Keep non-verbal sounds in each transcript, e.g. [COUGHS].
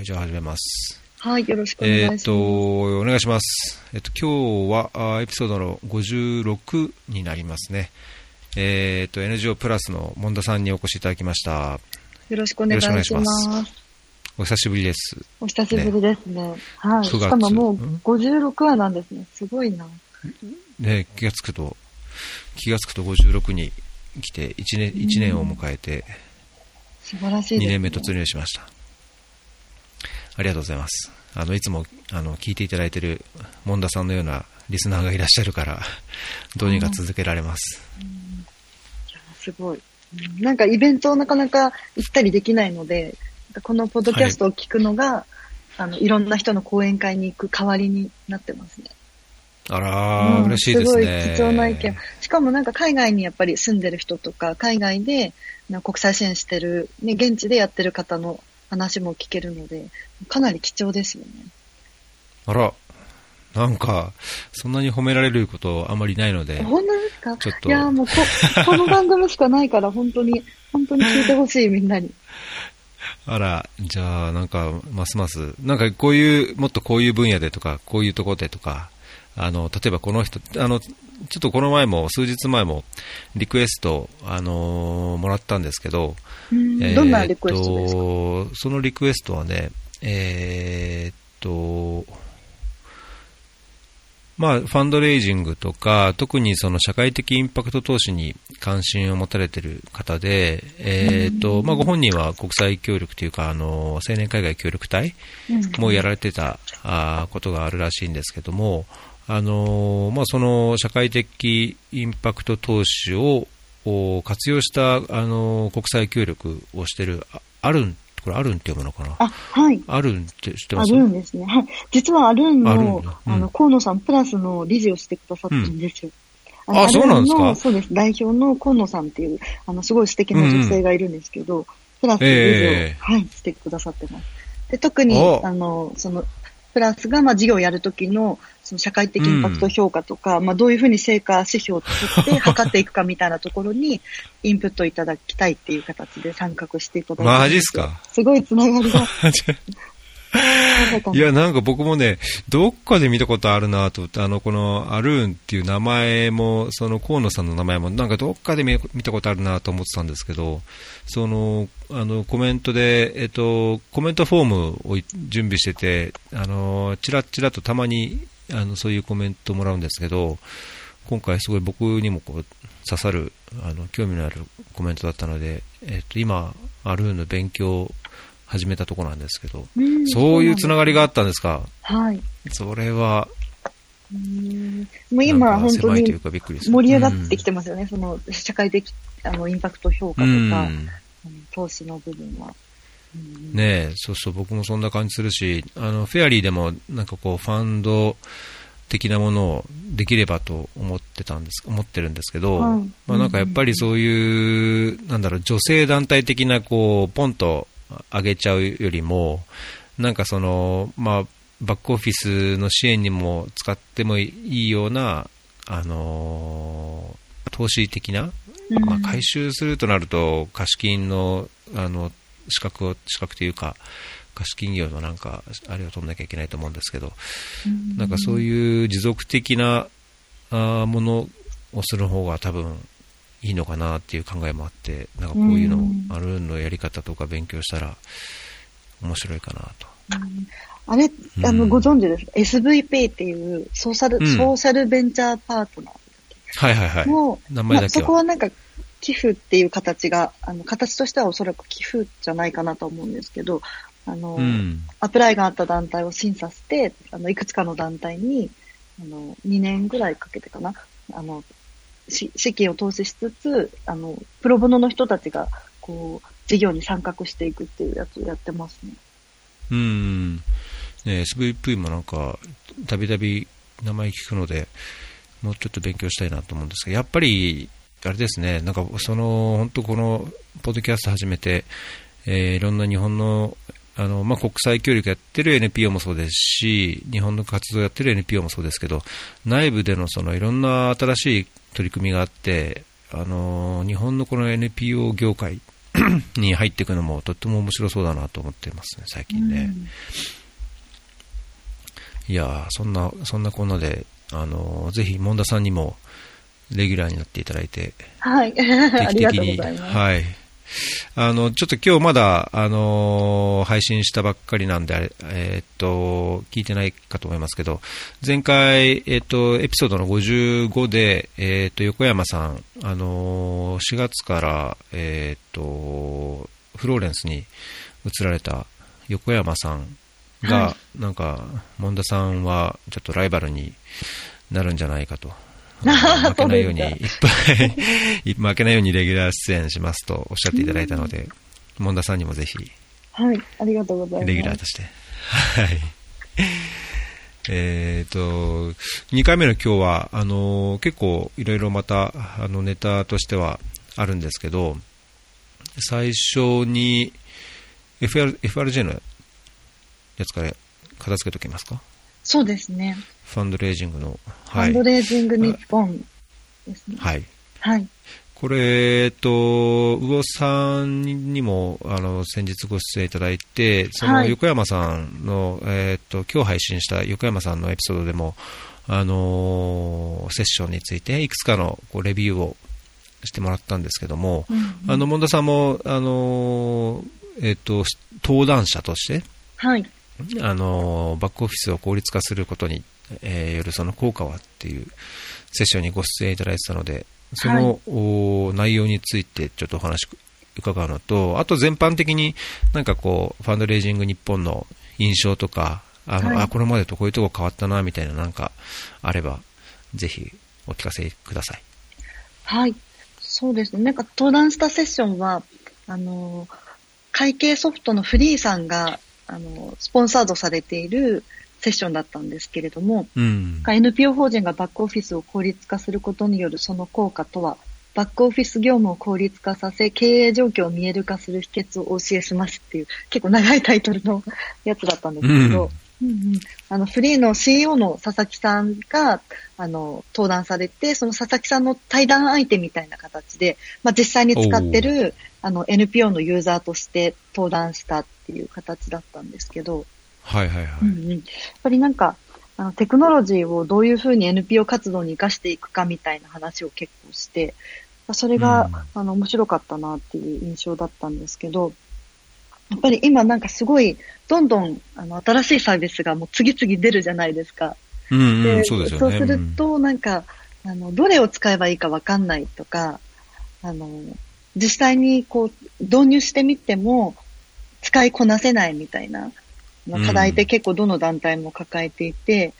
はい、じゃあ始めます。はい、よろしくお願いします。えっ、と、お願いします。えっ、と、今日はあエピソードの56になりますね。えっ、と、NGO プラスのモンダさんにお越しいただきました。よろしくお願いします。よろしくお久しぶりです。お久しぶりですね。はい。9月しかももううん？56話なんですね。すごいな。ね、気がつくと、気がつくと56に来て、1年、一年を迎えて、素晴らしい2ね。年目突入しました。ありがとうございます。あの、いつも、あの、聞いていただいている、モンダさんのようなリスナーがいらっしゃるから、どうにか続けられます。いやすごい。うんなんかイベントをなかなか行ったりできないので、このポッドキャストを聞くのが、い、あの、いろんな人の講演会に行く代わりになってますね。あらー、うん嬉しいですね。すごい貴重な意見。しかもなんか海外にやっぱり住んでる人とか、海外でな国際支援してる、ね、現地でやってる方の話も聞けるので、かなり貴重ですよね。あら、なんか、そんなに褒められることあまりないので、本当ですか？ちょっといや、もうこ、この番組しかないから、本当に、本当に聞いてほしい、みんなに。[LAUGHS] あら、じゃあ、なんか、ますます、なんかこういう、もっとこういう分野でとか、こういうところでとか、あの、例えばこの人、あの、ちょっとこの前も、数日前も、リクエスト、あのーもらったんですけど、うんえーどんなリクエストですか、とそのリクエストはね、えーっと、まあ、ファンドレイジングとか、特にその社会的インパクト投資に関心を持たれている方で、えーっと、まあ、ご本人は国際協力というか、あの、青年海外協力隊うん。もやられてたことがあるらしいんですけども、あのーまあ、その社会的インパクト投資をお活用した、あのー国際協力をしてる、ああるん、これあるんって読むのかな？あ、はい。あるんって知ってアます？ルーンですね。はい。実はアルーンアルーのあの、河野さんプラスの理事をしてくださってるんですよ。んのあそうなんですか？アルーンのそうです。代表の河野さんっていう、あの、すごい素敵な女性がいるんですけど、プラス理事を、ええはい、してくださってます。で、特にお、あの、その、プラスが、まあ、事業をやるときの、その社会的インパクト評価とか、まあ、どういうふうに成果指標を作って [LAUGHS] 測っていくかみたいなところに、インプットいただきたいっていう形で参画していただいて。マジっすか？すごいつながりが。[LAUGHS] いや、なんか僕もね、どっかで見たことあるなと思って、あの、このアルーンっていう名前も、その河野さんの名前も、なんかどっかで見見たことあるなと思ってたんですけど、その、あの、コメントで、えっと、コメントフォームを準備してて、あの、ちらちらとたまに、あの、そういうコメントもらうんですけど、今回すごい僕にもこう刺さる、あの、興味のあるコメントだったので、えっと、今、アルーンの勉強を始めたところなんですけど、うんそういうつながりがあったんですか？はい。それは、うんもう今、本当に盛り上がってきてますよね。その、社会的、あの、インパクト評価とか、うん投資の部分は。うんねえ、そうそう、僕もそんな感じするし、あの、フェアリーでも、なんかこう、ファンド的なものをできればと思ってたんです、思ってるんですけど、はい。まあなんかやっぱりそういう、なんだろう、女性団体的な、こう、ポンと上げちゃうよりも、なんかその、まあ、バックオフィスの支援にも使ってもいいような、あのー投資的な、うん。まあ、回収するとなると、貸金の、あの、資格を、資格というか、貸金業のなんか、あれを取んなきゃいけないと思うんですけど、うんなんかそういう持続的なあーものをする方が多分いいのかなっていう考えもあって、なんかこういうのをうん、アルーンのやり方とか勉強したら面白いかなと。うんあれ、あの、うんご存知ですか ?SVP っていうソーシャル、うんソーシャルベンチャーパートナはいはいはい。ーの、名前だけはまあそこはなんか、寄付っていう形が、あの、形としてはおそらく寄付じゃないかなと思うんですけど、あの、うん。アプライがあった団体を審査して、あの、いくつかの団体に、あの、2年ぐらいかけてかな、あの、し資金を投資しつつ、あの、プロボノの人たちが、こう、事業に参画していくっていうやつをやってますね。うん。ね SVP もなんか、たびたび名前聞くので、もうちょっと勉強したいなと思うんですが、やっぱり、あれですね、なんかその、本当この、ポッドキャスト始めて、えーいろんな日本の、あの、まあ、国際協力やってる NPO もそうですし、日本の活動やってる NPO もそうですけど、内部でのそのいろんな新しい取り組みがあって、あの、日本のこの NPO 業界 [COUGHS] に入っていくのもとっても面白そうだなと思ってますね、最近ね。いやーそんな、そんなこんなで、あのーぜひ、モンダさんにも、レギュラーになっていただいて、はい。定期的に。はい。あの、ちょっと今日まだ、あのー配信したばっかりなんで、えーっと、聞いてないかと思いますけど、前回、えーっと、エピソードの55で、えーっと、横山さん、あのー4月から、えーっと、フローレンスに移られた横山さんが、はなんか、モンダさんはちょっとライバルになるんじゃないかと。負けないように、いっぱい、[LAUGHS] 負けないようにレギュラー出演しますとおっしゃっていただいたので、モンダさんにもぜひ、はい。ありがとうございます。レギュラーとして。はい。えっと、2回目の今日は、あの、結構いろいろまた、あの、ネタとしてはあるんですけど、最初に、FR、FRJ のやつから片付けときますか？そうですね。ファンドレイジングの。ファンドレイジング日本ですね。はい。はい。これ、えっと、魚さんにも、あの、先日ご出演いただいて、そのはい横山さんの、えっと、今日配信した横山さんのエピソードでも、あのーセッションについて、いくつかのこうレビューをしてもらったんですけども、うんうんあの、門田さんも、あのーえっと、登壇者として、はい。あのバックオフィスを効率化することに、えーよるその効果はっていうセッションにご出演いただいてたので、その、お内容についてちょっとお話伺うのと、あと全般的になんかこう、ファンドレイジング日本の印象とか、あの、はいあ、これまでとこういうとこ変わったな、みたいななんかあれば、ぜひお聞かせください。はい。そうですね。なんか登壇したセッションは、あの、会計ソフトのフリーさんが、あの、スポンサードされているセッションだったんですけれども、うん。NPO 法人がバックオフィスを効率化することによるその効果とは、バックオフィス業務を効率化させ、経営状況を見える化する秘訣をお教えしますっていう、結構長いタイトルのやつだったんですけど、うん。うんあの、フリーの CEO の佐々木さんが、あの、登壇されて、その佐々木さんの対談相手みたいな形で、まあ、実際に使ってる、あの、NPO のユーザーとして登壇したっていう形だったんですけど、はいはいはい。うんうん、やっぱりなんか、あのテクノロジーをどういうふうに NPO 活動に活かしていくかみたいな話を結構して、まあそれが、うんあの面白かったなっていう印象だったんですけど、やっぱり今なんかすごい、どんどんあの新しいサービスがもう次々出るじゃないですか。うんうん、でそうですよね。そうすると、なんか、あの、どれを使えばいいかわかんないとか、あの、実際にこう、導入してみても、使いこなせないみたいな、あの課題って結構どの団体も抱えていて、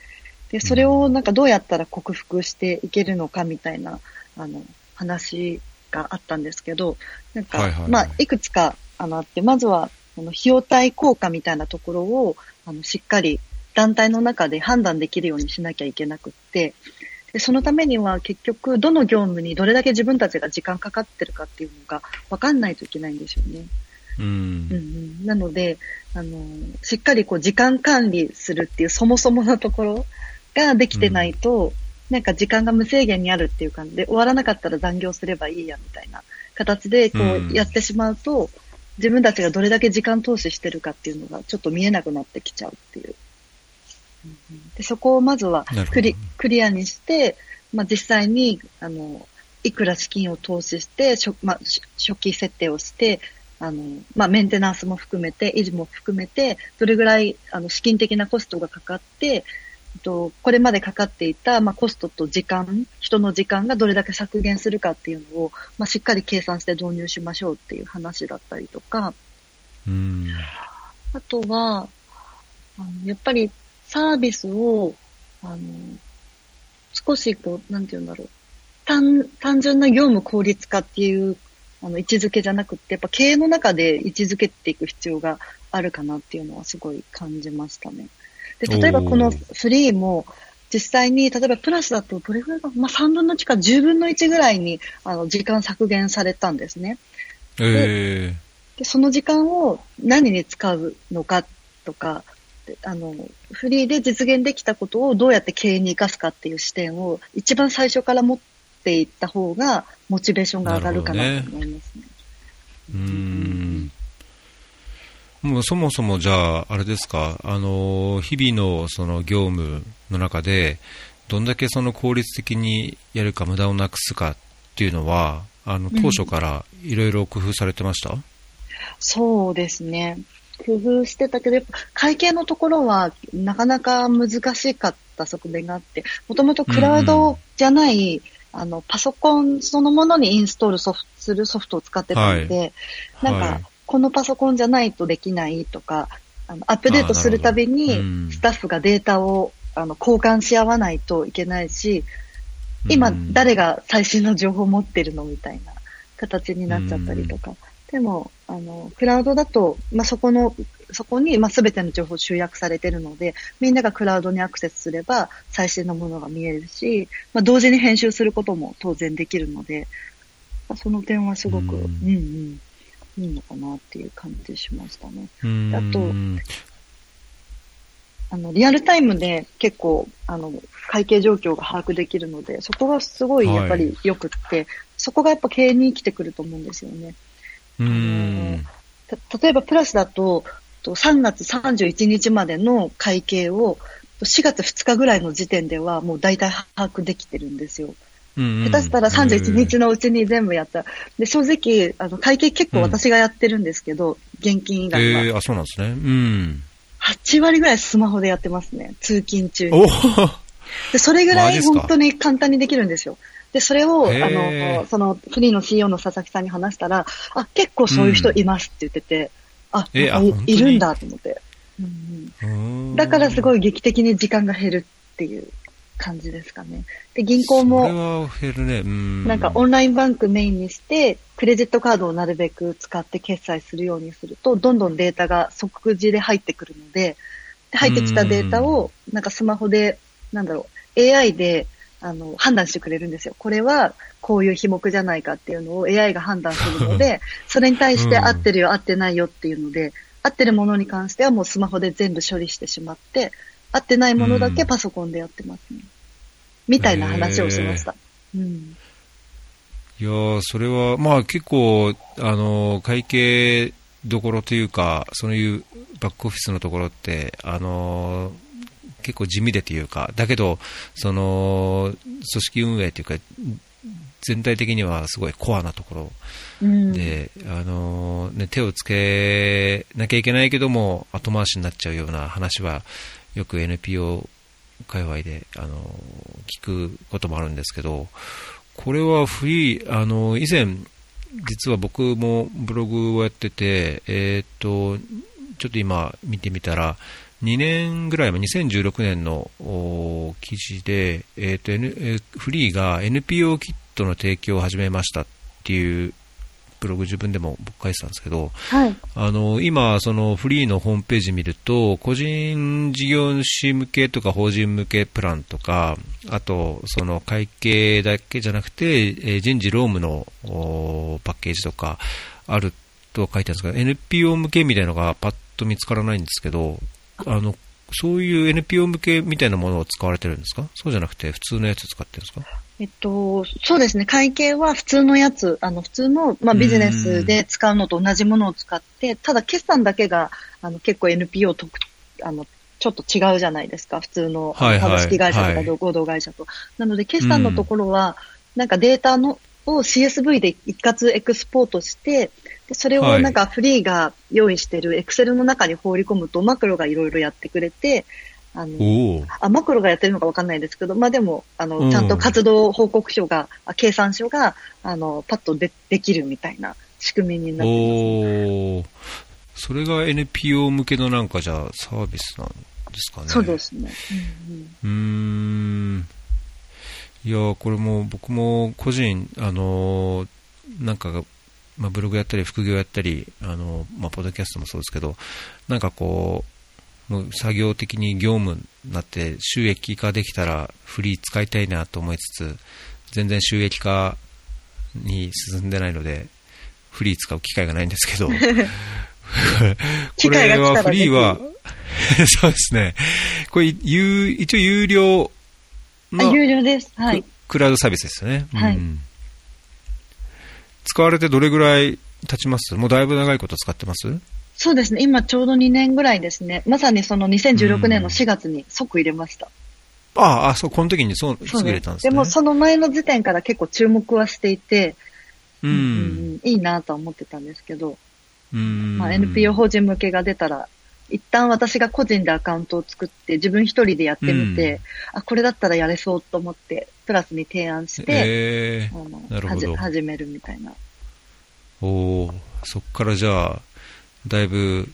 で、それをなんかどうやったら克服していけるのかみたいな、あの、話があったんですけど、なんか、はいはいはい。まあ、いくつか、あの、あって、まずは、あの、費用対効果みたいなところを、あの、しっかり団体の中で判断できるようにしなきゃいけなくって、でそのためには結局、どの業務にどれだけ自分たちが時間かかってるかっていうのが分かんないといけないんですよね。うん。うんうん、なので、あの、しっかりこう時間管理するっていうそもそものところができてないと、なんか時間が無制限にあるっていう感じで、終わらなかったら残業すればいいやみたいな形でこうん。うやってしまうと、自分たちがどれだけ時間投資してるかっていうのがちょっと見えなくなってきちゃうっていう。うんうん。でそこをまずはクリクリアにして、まあ、実際に、あの、いくら資金を投資して、初まあ、し初期設定をして、あの、まあ、メンテナンスも含めて、維持も含めて、どれぐらい、あの、資金的なコストがかかって、と、これまでかかっていた、まあ、コストと時間、人の時間がどれだけ削減するかっていうのを、まあ、しっかり計算して導入しましょうっていう話だったりとか、うんあとは、あのやっぱりサービスを、あの、少しこう、なんて言うんだろう。単、単純な業務効率化っていう、あの、位置づけじゃなくて、やっぱ経営の中で位置づけていく必要があるかなっていうのはすごい感じましたね。で、例えばこのおー3も、実際に、例えばプラスだとどれぐらいか、まあ、3分の1か10分の1ぐらいに、あの、時間削減されたんですね。えで、その時間を何に使うのかとか、であの、フリーで実現できたことをどうやって経営に生かすかっていう視点を一番最初から持っていった方が、モチベーションが上がるかなと思いますね。うーん。もうそもそもじゃあ、あれですか、あの、日々のその業務の中で、どんだけその効率的にやるか無駄をなくすかっていうのは、あの、当初からいろいろ工夫されてました、そうですね。工夫してたけど、やっぱ会計のところはなかなか難しかった側面があって、もともとクラウドじゃない、あの、パソコンそのものにインストールソフトするソフトを使ってたので、なんか、はい。このパソコンじゃないとできないとか、あのアップデートするたびに、スタッフがデータをあの交換し合わないといけないし、今うん。誰が最新の情報を持ってるのみたいな形になっちゃったりとか。でも、あの、クラウドだと、まあ、そこの、そこに、まあ、すべての情報集約されてるので、みんながクラウドにアクセスすれば、最新のものが見えるし、まあ、同時に編集することも当然できるので、まあその点はすごく、ううんん、うん、いいのかなっていう感じしましたね。うんあとあの、リアルタイムで結構、あの、会計状況が把握できるので、そこがすごいやっぱり良くって、そこがやっぱ経営に生きてくると思うんですよね。うん。た例えばプラスだと、と3月31日までの会計を、4月2日ぐらいの時点ではもう大体把握できてるんですよ。うん下手したら31日のうちに全部やった。で、正直、あの、会計結構私がやってるんですけど、現金以外は。えー、あ、そうなんですね。うん。8割ぐらいスマホでやってますね。通勤中に。おで、それぐらい本当に簡単にできるんですよ。で、それを、あの、そのフリーの CEO の佐々木さんに話したら、あ、結構そういう人いますって言ってて、あ、えなんかいるんだと思って。うんうん、だからすごい、い劇的に時間が減るっていう感じですかね。で、銀行も、は減るね。うん。なんかオンラインバンクメインにして、クレジットカードをなるべく使って決済するようにすると、どんどんデータが即時で入ってくるので、で入ってきたデータを、なんかスマホで、なんだろう、AI で、あの、判断してくれるんですよ。これは、こういう費目じゃないかっていうのを AI が判断するので、[LAUGHS] それに対して合ってるよ、合ってないよっていうので、合ってるものに関してはもうスマホで全部処理してしまって、合ってないものだけパソコンでやってますね。みたいな話をしました。うん。いやーそれは、まあ結構、あの、会計どころというか、そういうバックオフィスのところって、あの、結構地味でというか、だけど、その、組織運営というか、全体的にはすごいコアなところうん。で、あのね、手をつけなきゃいけないけども、後回しになっちゃうような話は、よく NPO 界隈で、あの聞くこともあるんですけど、これはフリー、あの以前、実は僕もブログをやってて、えーっと、ちょっと今見てみたら、2年ぐらい前、2016年のお記事で、えーっと N えーフリーが NPO キットの提供を始めましたっていうブログ自分でも僕書いてたんですけど、はい。あの、今、そのフリーのホームページ見ると、個人事業主向けとか法人向けプランとか、あと、その会計だけじゃなくて、えー人事労務のおパッケージとかあると書いてあるんですけど、NPO 向けみたいなのがパッと見つからないんですけど、あの、そういう NPO 向けみたいなものを使われてるんですか？そうじゃなくて普通のやつ使ってるんですか？えっと、そうですね。会計は普通のやつ、あの、普通の、まあ、ビジネスで使うのと同じものを使って、ただ決算だけが、あの、結構 NPO と、あの、ちょっと違うじゃないですか。普通のはいはい株式会社とはいか合同会社と。なので、決算のところは、なんかデータの、を CSV で一括エクスポートして、でそれをはいなんかフリーが用意してる Excel の中に放り込むと、マクロがいろいろやってくれて、あの。あ、マクロがやってるのかわかんないですけど、まあでも、あの、うんちゃんと活動報告書が、あ計算書が、あの、パッとでできるみたいな仕組みになってます、ね。それが NPO 向けのなんかじゃあサービスなんですかね。そうですね。うんうんうーん。いや、これも僕も個人、あのーなんか、まあ、ブログやったり副業やったり、あのーまあ、ポッドキャストもそうですけど、なんかこう、もう作業的に業務になって収益化できたらフリー使いたいなと思いつつ、全然収益化に進んでないので、フリー使う機会がないんですけど、[LAUGHS] こ機会が来たられはフリーは、[LAUGHS] そうですね。これ、有一応有料あ、の有料です。はいク。クラウドサービスですよね。はいうん使われてどれぐらい経ちます？もうだいぶ長いこと使ってます？そうですね。今ちょうど2年ぐらいですね。まさにその2016年の4月に即入れました。ああ、そう、この時にそう、すぐ入れたんですね。でもその前の時点から結構注目はしていて、ううんん。いいなとは思ってたんですけど、うん。まあ、NPO 法人向けが出たら、一旦私が個人でアカウントを作って自分一人でやってみて、あ、これだったらやれそうと思って、プラスに提案して、えあのなるほど始めるみたいな。ー、おーそっからじゃあ、だいぶ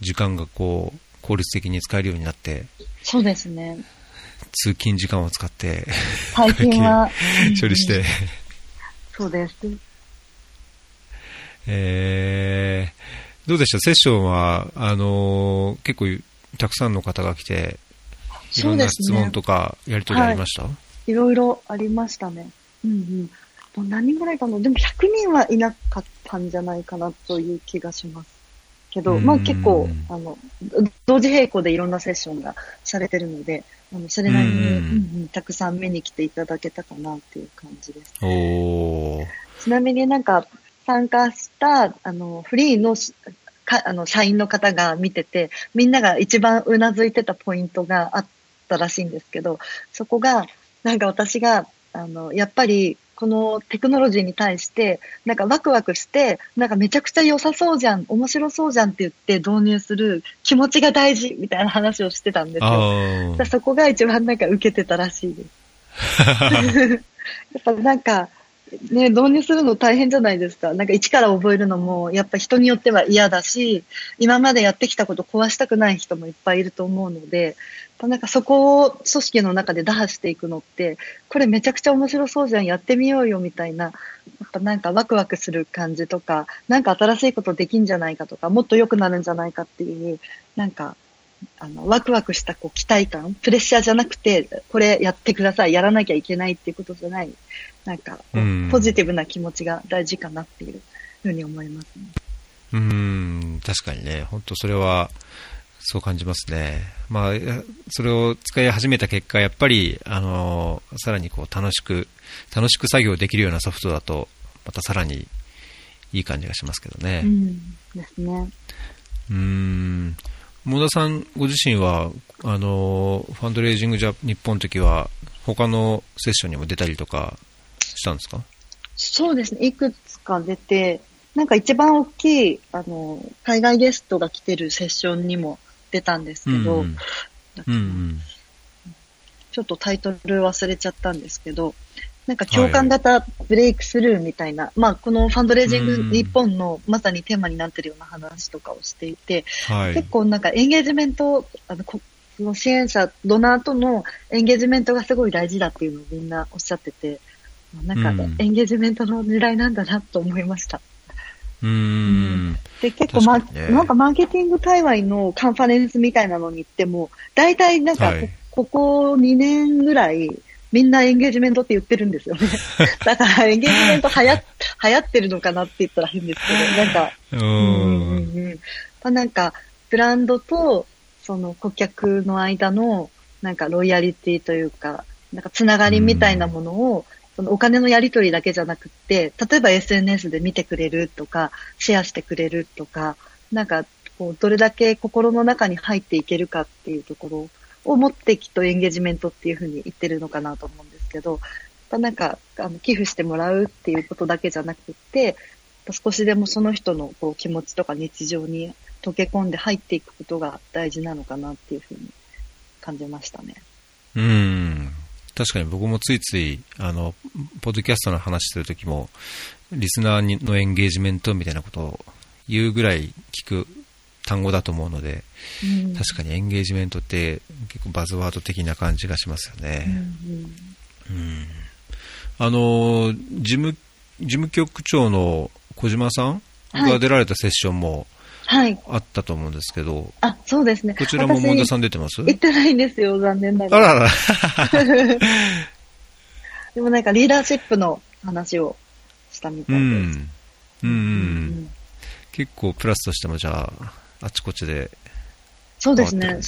時間がこう、効率的に使えるようになって、そうですね。通勤時間を使って最近は。[LAUGHS] 処理してうん、そうです。えー、どうでした？セッションは、あのー結構たくさんの方が来て、いろんですね質問とかやり取りありました、いろいろありましたね。うんうん。何人ぐらいかな？でも100人はいなかったんじゃないかなという気がします。けど、うんまあ結構、あの、同時並行でいろんなセッションがされてるので、あのそれなりに、うんうんうんたくさん見に来ていただけたかなっていう感じです。おーちなみになんか参加した、あの、フリーのしか、あの、社員の方が見てて、みんなが一番うなずいてたポイントがあったらしいんですけど、そこが、なんか私が、あの、やっぱり、このテクノロジーに対して、なんかワクワクして、なんかめちゃくちゃ良さそうじゃん、面白そうじゃんって言って導入する気持ちが大事みたいな話をしてたんですよ。そこが一番なんか受けてたらしいです。[LAUGHS] やっぱなんか、ね、導入するの大変じゃないですか。なんか一から覚えるのも、やっぱ人によっては嫌だし、今までやってきたこと壊したくない人もいっぱいいると思うので、なんかそこを組織の中で打破していくのって、これめちゃくちゃ面白そうじゃん、やってみようよみたいな、やっぱなんかワクワクする感じとか、なんか新しいことできんじゃないかとか、もっと良くなるんじゃないかっていう、なんかあの、ワクワクしたこう期待感、プレッシャーじゃなくて、これやってください、やらなきゃいけないっていうことじゃない、なんか、ポジティブな気持ちが大事かなっていうふうに思いますね。うーん、確かにね、本当それは、そう感じますね。まあ、やそれを使い始めた結果、やっぱり、あの、さらにこう、楽しく、楽しく作業できるようなソフトだと、またさらにいい感じがしますけどね。うん。ですね。うーん。モ田さんご自身は、あの、ファンドレイジングジャ日本の時は、他のセッションにも出たりとかしたんですか？そうですね。いくつか出て、なんか一番大きい、あの、海外ゲストが来てるセッションにも出たんですけど、うんうんうんちょっとタイトル忘れちゃったんですけど、なんか共感型ブレイクスルーみたいな、まあこのファンドレイジング日本のまさにテーマになってるような話とかをしていて、はい。結構なんかエンゲージメント、あの、こその支援者、ドナーとのエンゲージメントがすごい大事だっていうのをみんなおっしゃってて、なんかうんエンゲージメントの時代なんだなと思いました。うーん。で、結構ま、ねなんかマーケティング界隈のカンファレンスみたいなのに行っても、大体なんかこ、はいここ2年ぐらい、みんなエンゲージメントって言ってるんですよね。[LAUGHS] だからエンゲージメント流行っ流行ってるのかなって言ったら変ですけど、なんか、うーうんうんんうん。まあ、なんか、ブランドと、その顧客の間の、なんかロイヤリティというか、なんかつながりみたいなものを、そのお金のやり取りだけじゃなくって、例えば SNS で見てくれるとか、シェアしてくれるとか、なんか、こう、どれだけ心の中に入っていけるかっていうところを持ってきっとエンゲージメントっていうふうに言ってるのかなと思うんですけど、なんか、あの、寄付してもらうっていうことだけじゃなくて、少しでもその人のこう気持ちとか日常に溶け込んで入っていくことが大事なのかなっていうふうに感じましたね。うん。確かに僕もついつい、あの、ポッドキャストの話してる時も、リスナーのエンゲージメントみたいなことを言うぐらい聞く単語だと思うので、うん確かにエンゲージメントって結構バズワード的な感じがしますようんね。うんうん。あの、事務、事務局長の小島さんはいが出られたセッションもはい。あったと思うんですけど、あ、そうですね。こちらもモンダさんん出てます？行ってないんですよ、残念なあがら。らら。[LAUGHS] でもなんかリーダーシップの話をしたみたういです。ん。うん。うん結構プラスとしてもじゃあ、あちこちでそうですね。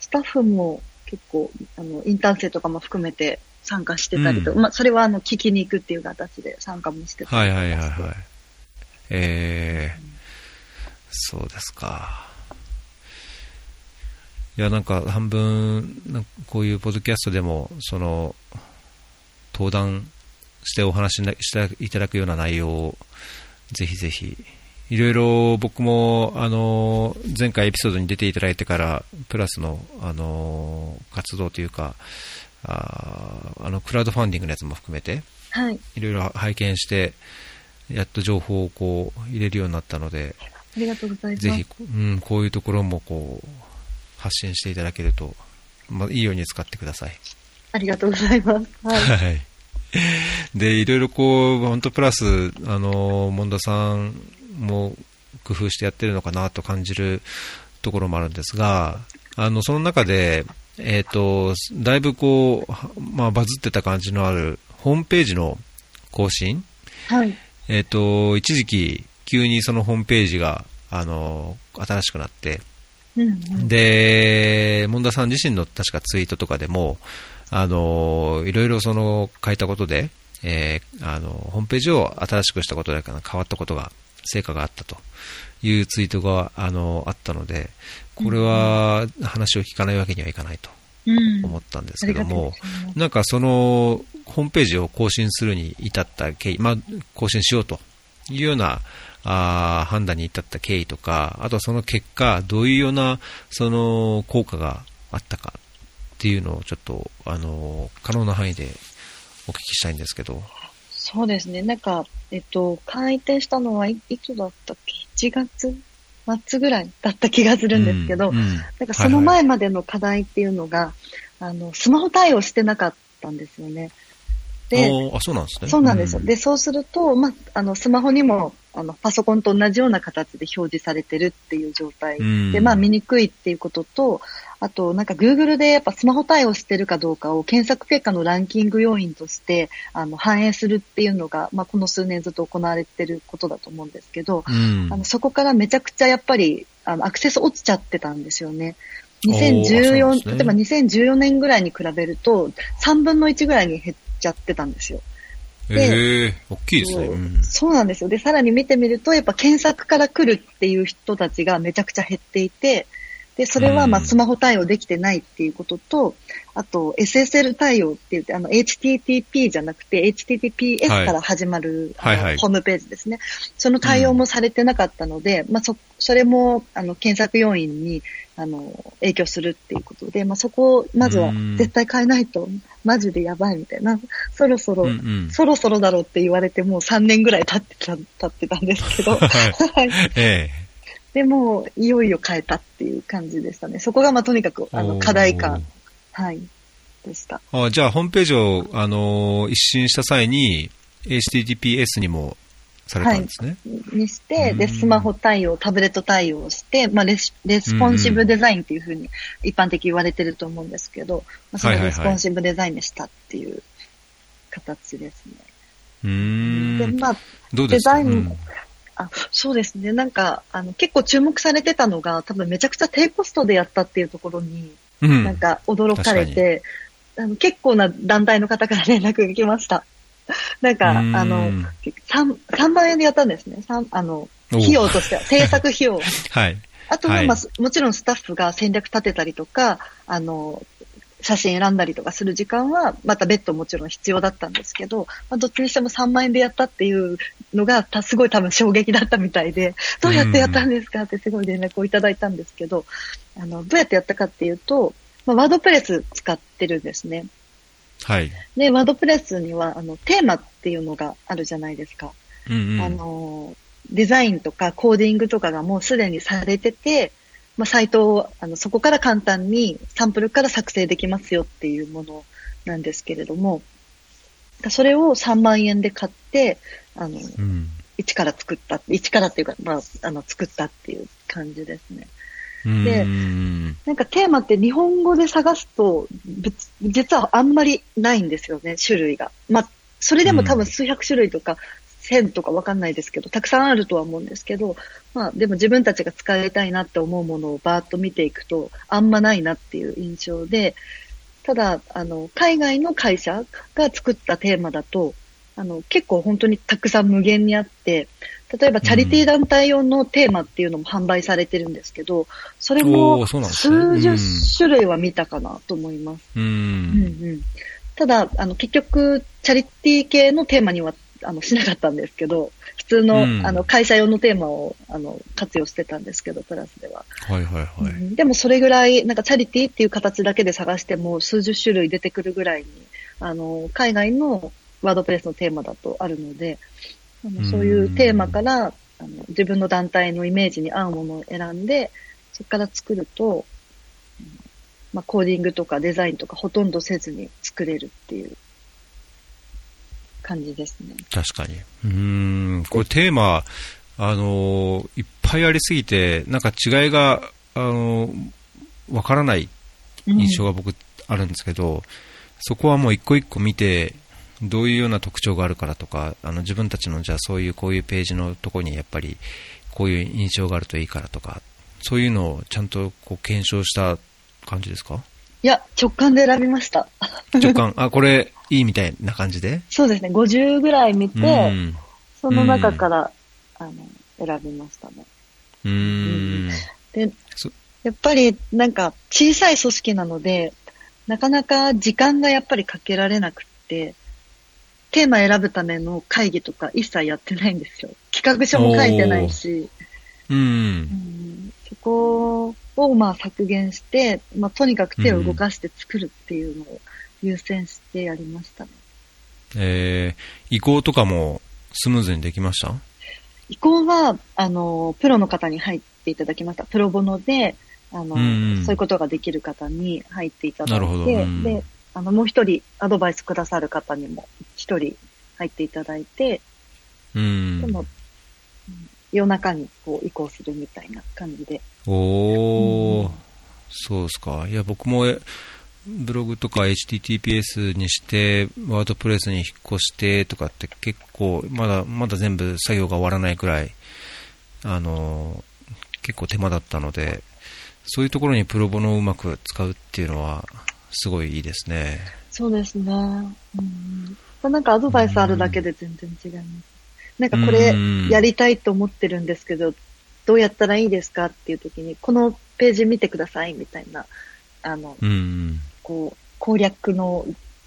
スタッフも結構、あの、インターン生とかも含めて参加してたりと、うんまあ、それはあの、聞きに行くっていう形で参加もしてたはいりとかしてはいはいはい。えー、そうですか。いや、なんか半分、こういうポッドキャストでも、その、登壇してお話ししていただくような内容を、ぜひぜひ、いろいろ僕も、あの、前回エピソードに出ていただいてから、プラスの、あの、活動というか、ああの、クラウドファンディングのやつも含めて、はい。いろいろ拝見して、やっと情報をこう、入れるようになったので、ありがとうございます。ぜひ、うん、こういうところもこう、発信していただけると、まあ、いいように使ってください。ありがとうございます。はい。[LAUGHS] はい、で、いろいろこう、本当プラス、あの、モンダさんも工夫してやってるのかなと感じるところもあるんですが、あの、その中で、えっ、ー、と、だいぶこう、まあ、バズってた感じのある、ホームページの更新。はい。えっ、と、一時期、急にそのホームページが、あの、新しくなって、うんうん、で、門田さん自身の確かツイートとかでも、あの、いろいろその書いたことで、えー、あの、ホームページを新しくしたことで変わったことが、成果があったというツイートが、あの、あったので、これは話を聞かないわけにはいかないと思ったんですけども、うん、なんかその、ホームページを更新するに至った経緯、まあ、更新しようというような、あ判断に至った経緯とか、あとはその結果、どういうようなその効果があったかっていうのをちょっと、あの、可能な範囲でお聞きしたいんですけど。そうですね。なんか、えっと、開店したのはいいつだったっけ ?1 月？末ぐらいだった気がするんですけど、うんうん、なんかその前までの課題っていうのが、はいはい、あの、スマホ対応してなかったんですよね。で、あそうなんですね。そうなんですよ。うん、で、そうすると、まあ、あの、スマホにも、あの、パソコンと同じような形で表示されてるっていう状態で、うん、まあ、見にくいっていうことと、あと、なんか Google でやっぱスマホ対応してるかどうかを検索結果のランキング要因として、あの、反映するっていうのが、まあ、この数年ずっと行われてることだと思うんですけど、うん、あの、そこからめちゃくちゃやっぱり、あの、アクセス落ちちゃってたんですよね。2014、ね、例えば2014年ぐらいに比べると、3分の1ぐらいに減っちゃってたんですよ。で、えー、大きいですね、う。ん、そうなんですよ。で、さらに見てみると、やっぱ検索から来るっていう人たちがめちゃくちゃ減っていて、で、それはまあスマホ対応できてないっていうことと、あと SSL 対応って言って、あの HTTP じゃなくて HTTPS から始まる、はいはいはい、ホームページですね。その対応もされてなかったので、うん、まあそ、それもあの検索要因にあの影響するっていうことで、まあそこをまずは絶対変えないと、マジでやばいみたいな、そろそろ、うんうん、そろそろだろうって言われてもう3年ぐらい経ってた、経ってたんですけど、[LAUGHS] はい。ええ。でも、いよいよ変えたっていう感じでしたね。そこが、まあ、とにかく、あの、課題感、はい、でした。あじゃあ、ホームページを、あの一新した際に、HTTPS にもされたんですね。はい、にして、で、スマホ対応、タブレット対応して、まあレス、レスポンシブデザインっていうふうに一般的に言われてると思うんですけど、まあ、そのレスポンシブデザインにしたっていう形ですね。うん。で、まあ、デザインも、あそうですね。なんか、あの、結構注目されてたのが、多分めちゃくちゃ低コストでやったっていうところに、うん、なんか驚かれて、あの結構な団体の方から連絡が来ました。[LAUGHS] なんか、あの、3、3万円でやったんですね。あの、費用としては、[LAUGHS] 制作費用。はい。あとは、まあ、もちろんスタッフが戦略立てたりとか、あの、写真選んだりとかする時間は、また別途もちろん必要だったんですけど、まあ、どっちにしても3万円でやったっていうのが、すごい多分衝撃だったみたいで、どうやってやったんですか？ってすごい連絡をいただいたんですけど、あの、どうやってやったかっていうと、まあ、ワードプレス使ってるんですね。はい。で、ワードプレスには、あの、テーマっていうのがあるじゃないですか。うんうん、あの、デザインとかコーディングとかがもうすでにされてて、まあ、サイトを、あの、そこから簡単にサンプルから作成できますよっていうものなんですけれども、それを3万円で買って、あの、うん、一から作った、一からっていうか、まあ、あの、作ったっていう感じですね。で、なんかテーマって日本語で探すと、実はあんまりないんですよね、種類が。まあ、それでも多分数百種類とか、1000とかわかんないですけど、たくさんあるとは思うんですけど、まあでも自分たちが使いたいなって思うものをバーッと見ていくと、あんまないなっていう印象で、ただ、あの、海外の会社が作ったテーマだと、あの、結構本当にたくさん無限にあって、例えばチャリティー団体用のテーマっていうのも販売されてるんですけど、それおも数十種類は見たかなと思います。う。うんんただ、あの、結局、チャリティー系のテーマには、あの、しなかったんですけど、普通の、うんあの、会社用のテーマを、あの、活用してたんですけど、プラスでは。はいはいはい。うんでもそれぐらい、なんかチャリティーっていう形だけで探しても数十種類出てくるぐらいに、あの、海外のワードプレスのテーマだとあるので、あのそういうテーマから、あの自分の団体のイメージに合うものを選んで、そこから作ると、うんまあ、コーディングとかデザインとかほとんどせずに作れるっていう感じですね。確かに。うーん、これテーマ、あのーいっぱいありすぎて、なんか違いが、あのーわからない印象が僕あるんですけど、そこはもう一個一個見て、どういうような特徴があるからとか、あの自分たちのじゃあそういうこういうページのところにやっぱりこういう印象があるといいからとか、そういうのをちゃんとこう検証した感じですか？いや、直感で選びました。直感、[LAUGHS] あ、これいいみたいな感じで？そうですね、50ぐらい見て、うん。その中から、あの、選びましたね。うーん。でそ、やっぱりなんか小さい組織なので、なかなか時間がやっぱりかけられなくって、テーマ選ぶための会議とか一切やってないんですよ。企画書も書いてないし、う。うんん、そこをまあ削減して、まあとにかく手を動かして作るっていうのを優先してやりましたね。えー、移行とかもスムーズにできました？移行は、あの、プロの方に入っていただきました。プロボノで、あの、うんうんそういうことができる方に入っていただいなるほどて、うんで、あの、もう一人アドバイスくださる方にも一人入っていただいて、うんで。も、うん夜中にこう移行するみたいな感じで。おー、うんそうですか。いや、僕もえブログとか HTTPS にして、ワードプレスに引っ越してとかって結構、まだ、まだ全部作業が終わらないくらい、あの、結構手間だったので、そういうところにプロボノをうまく使うっていうのは、すごいいいですね。そうですね。うん、なんかアドバイスあるだけで全然違います。なんかこれうんやりたいと思ってるんですけど、どうやったらいいですかっていう時に、このページ見てくださいみたいな、あの、うん。こう、攻略の、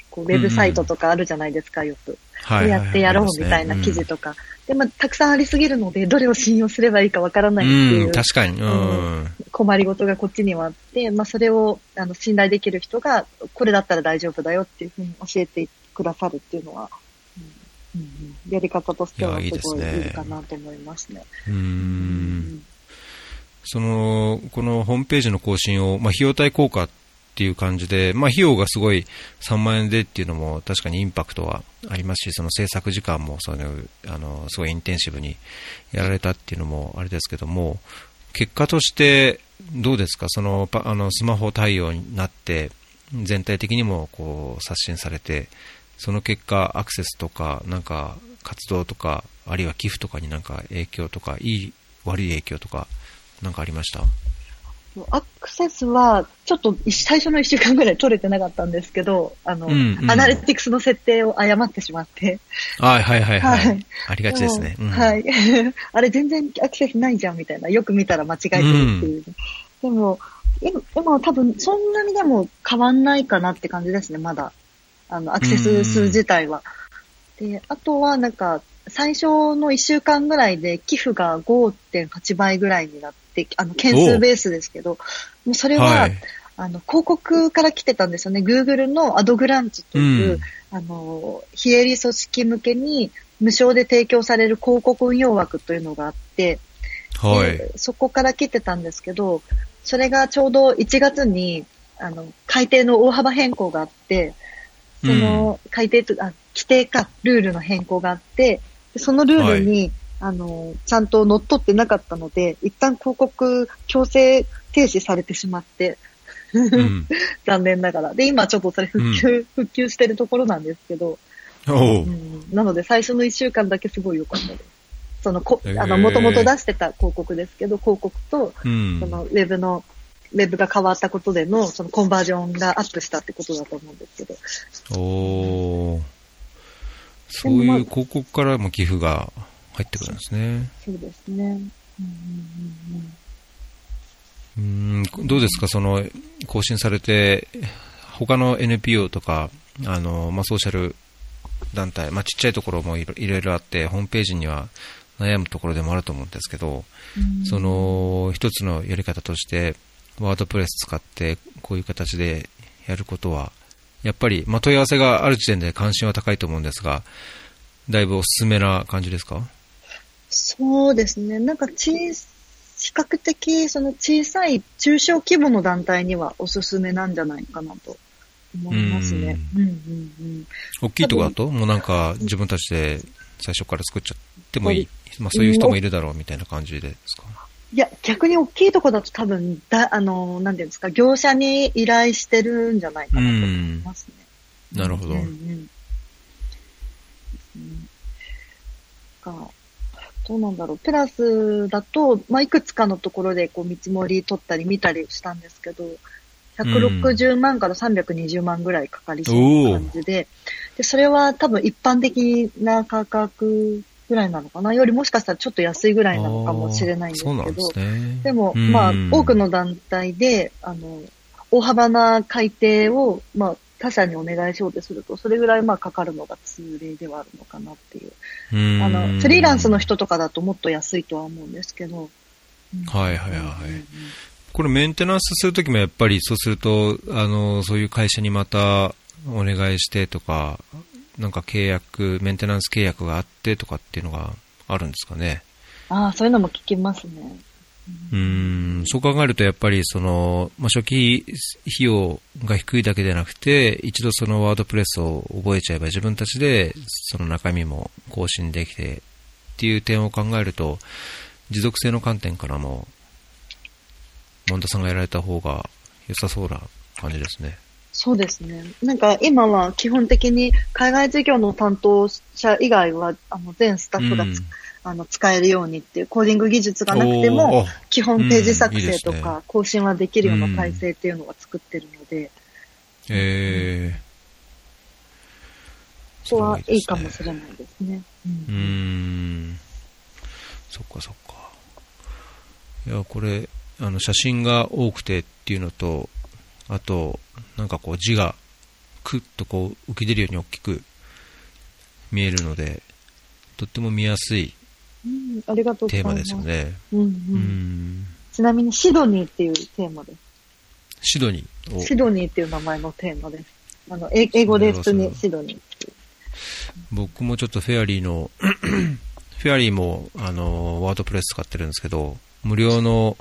こう、ウェブサイトとかあるじゃないですか、よく。はどうやってやろうみたいな記事とか。で、まあ、たくさんありすぎるので、どれを信用すればいいかわからないっていううん、確かに。うん。困りごとがこっちにはあって、まあ、それを、あの、信頼できる人が、これだったら大丈夫だよっていうふうに教えてくださるっていうのは、うんうんうんやり方としてはすごいいいかなと思いますね。う。うんその、このホームページの更新を、まあ、費用対効果っていう感じで、まあ、費用がすごい3万円でっていうのも確かにインパクトはありますし、その制作時間もその、あの、すごいインテンシブにやられたっていうのもあれですけども、結果としてどうですか？その、あの、スマホ対応になって、全体的にもこう刷新されて、その結果アクセスとか、なんか活動とか、あるいは寄付とかになんか影響とか、いい、悪い影響とか、なんかありました？アクセスは、ちょっと最初の一週間ぐらい取れてなかったんですけど、あの、うんうんアナリティクスの設定を誤ってしまって。はいはいはいはい。はいありがちですね。うんはい。[LAUGHS] あれ全然アクセスないじゃんみたいな。よく見たら間違えてるっていう。でも、今今は多分そんなにでも変わんないかなって感じですね、まだ。あの、アクセス数自体は。で、あとはなんか、最初の1週間ぐらいで寄付が5.8倍ぐらいになって、あの、件数ベースですけど、もうそれは、はい。あの、広告から来てたんですよね。Google のアドグランチという、うんあの、非営利組織向けに無償で提供される広告運用枠というのがあって、はい。でそこから来てたんですけど、それがちょうど1月に、あの、改定の大幅変更があって、その改定と、あ、規定か、ルールの変更があって、でそのルールに、あの、ちゃんと乗っ取ってなかったので、一旦広告強制停止されてしまって、うん。[LAUGHS] 残念ながら。で、今ちょっとそれ復旧、復旧してるところなんですけど、おううんなので最初の1週間だけすごい良かったです。その、こあの、もともと出してた広告ですけど、広告と、うんそ。の、ウェブの、ウェブが変わったことでの、そのコンバージョンがアップしたってことだと思うんですけど。おーそういう広告からも寄付が入ってくるんですね。そうですね。うんどうですか、その更新されて、他の NPO とか、あのまあ、ソーシャル団体、まあ、ちっちゃいところもいろいろいろあって、ホームページには悩むところでもあると思うんですけど、うんその一つのやり方として、ワードプレス使って、こういう形でやることは、やっぱり、まあ、問い合わせがある時点で関心は高いと思うんですが、だいぶおすすめな感じですか？そうですね。なんか小、比較的その小さい中小規模の団体にはおすすめなんじゃないかなと思いますね。うんうんうん。大きいところだと、もうなんか自分たちで最初から作っちゃってもいい、まあ、そういう人もいるだろうみたいな感じですか？いや、逆に大きいとこだと多分、だ、あの、なんていうんですか、業者に依頼してるんじゃないかなと思いますね。なるほど。うんうん。うん。か。どうなんだろう。プラスだと、まあ、いくつかのところでこう見積もり取ったり見たりしたんですけど、160万から320万ぐらいかかりそうな感じで、で、それは多分一般的な価格ぐらいなのかな？よりもしかしたらちょっと安いぐらいなのかもしれないんですけど、ですね。でも、うんまあ、多くの団体で、あの、大幅な改定を、まあ、他社にお願いしようとすると、それぐらいまあかかるのが通例ではあるのかなっていう。うんあの、フリーランスの人とかだともっと安いとは思うんですけど。うんはいはいはいうんうんこれメンテナンスするときもやっぱりそうすると、あの、そういう会社にまたお願いしてとか、なんか契約、メンテナンス契約があってとかっていうのがあるんですかね。ああ、そういうのも聞きますね。うーん、そう考えるとやっぱりその、まあ、初期費用が低いだけでなくて、一度そのワードプレスを覚えちゃえば自分たちでその中身も更新できてっていう点を考えると、持続性の観点からも、モンダさんがやられた方が良さそうな感じですね。そうですね。なんか今は基本的に海外事業の担当者以外は、あの、全スタッフがつ、うんあの、使えるようにっていうコーディング技術がなくても、基本ページ作成とか更新はできるような体制っていうのは作ってるので、えー、そこはいいかもすしれないですね。うごいですね。うーん。そっかそっか。いや、これ、あの、写真が多くてっていうのと、あと、なんかこう字がクッとこう浮き出るように大きく見えるので、とっても見やすい。テーマですよね。うんううんん。ちなみにシドニーっていうテーマです。シドニーを。シドニーっていう名前のテーマです。あの、え英語で普通にシドニーっていう。僕もちょっとフェアリーの、[CLEARS THROAT] フェアリーも、あの、ワードプレス使ってるんですけど、無料の、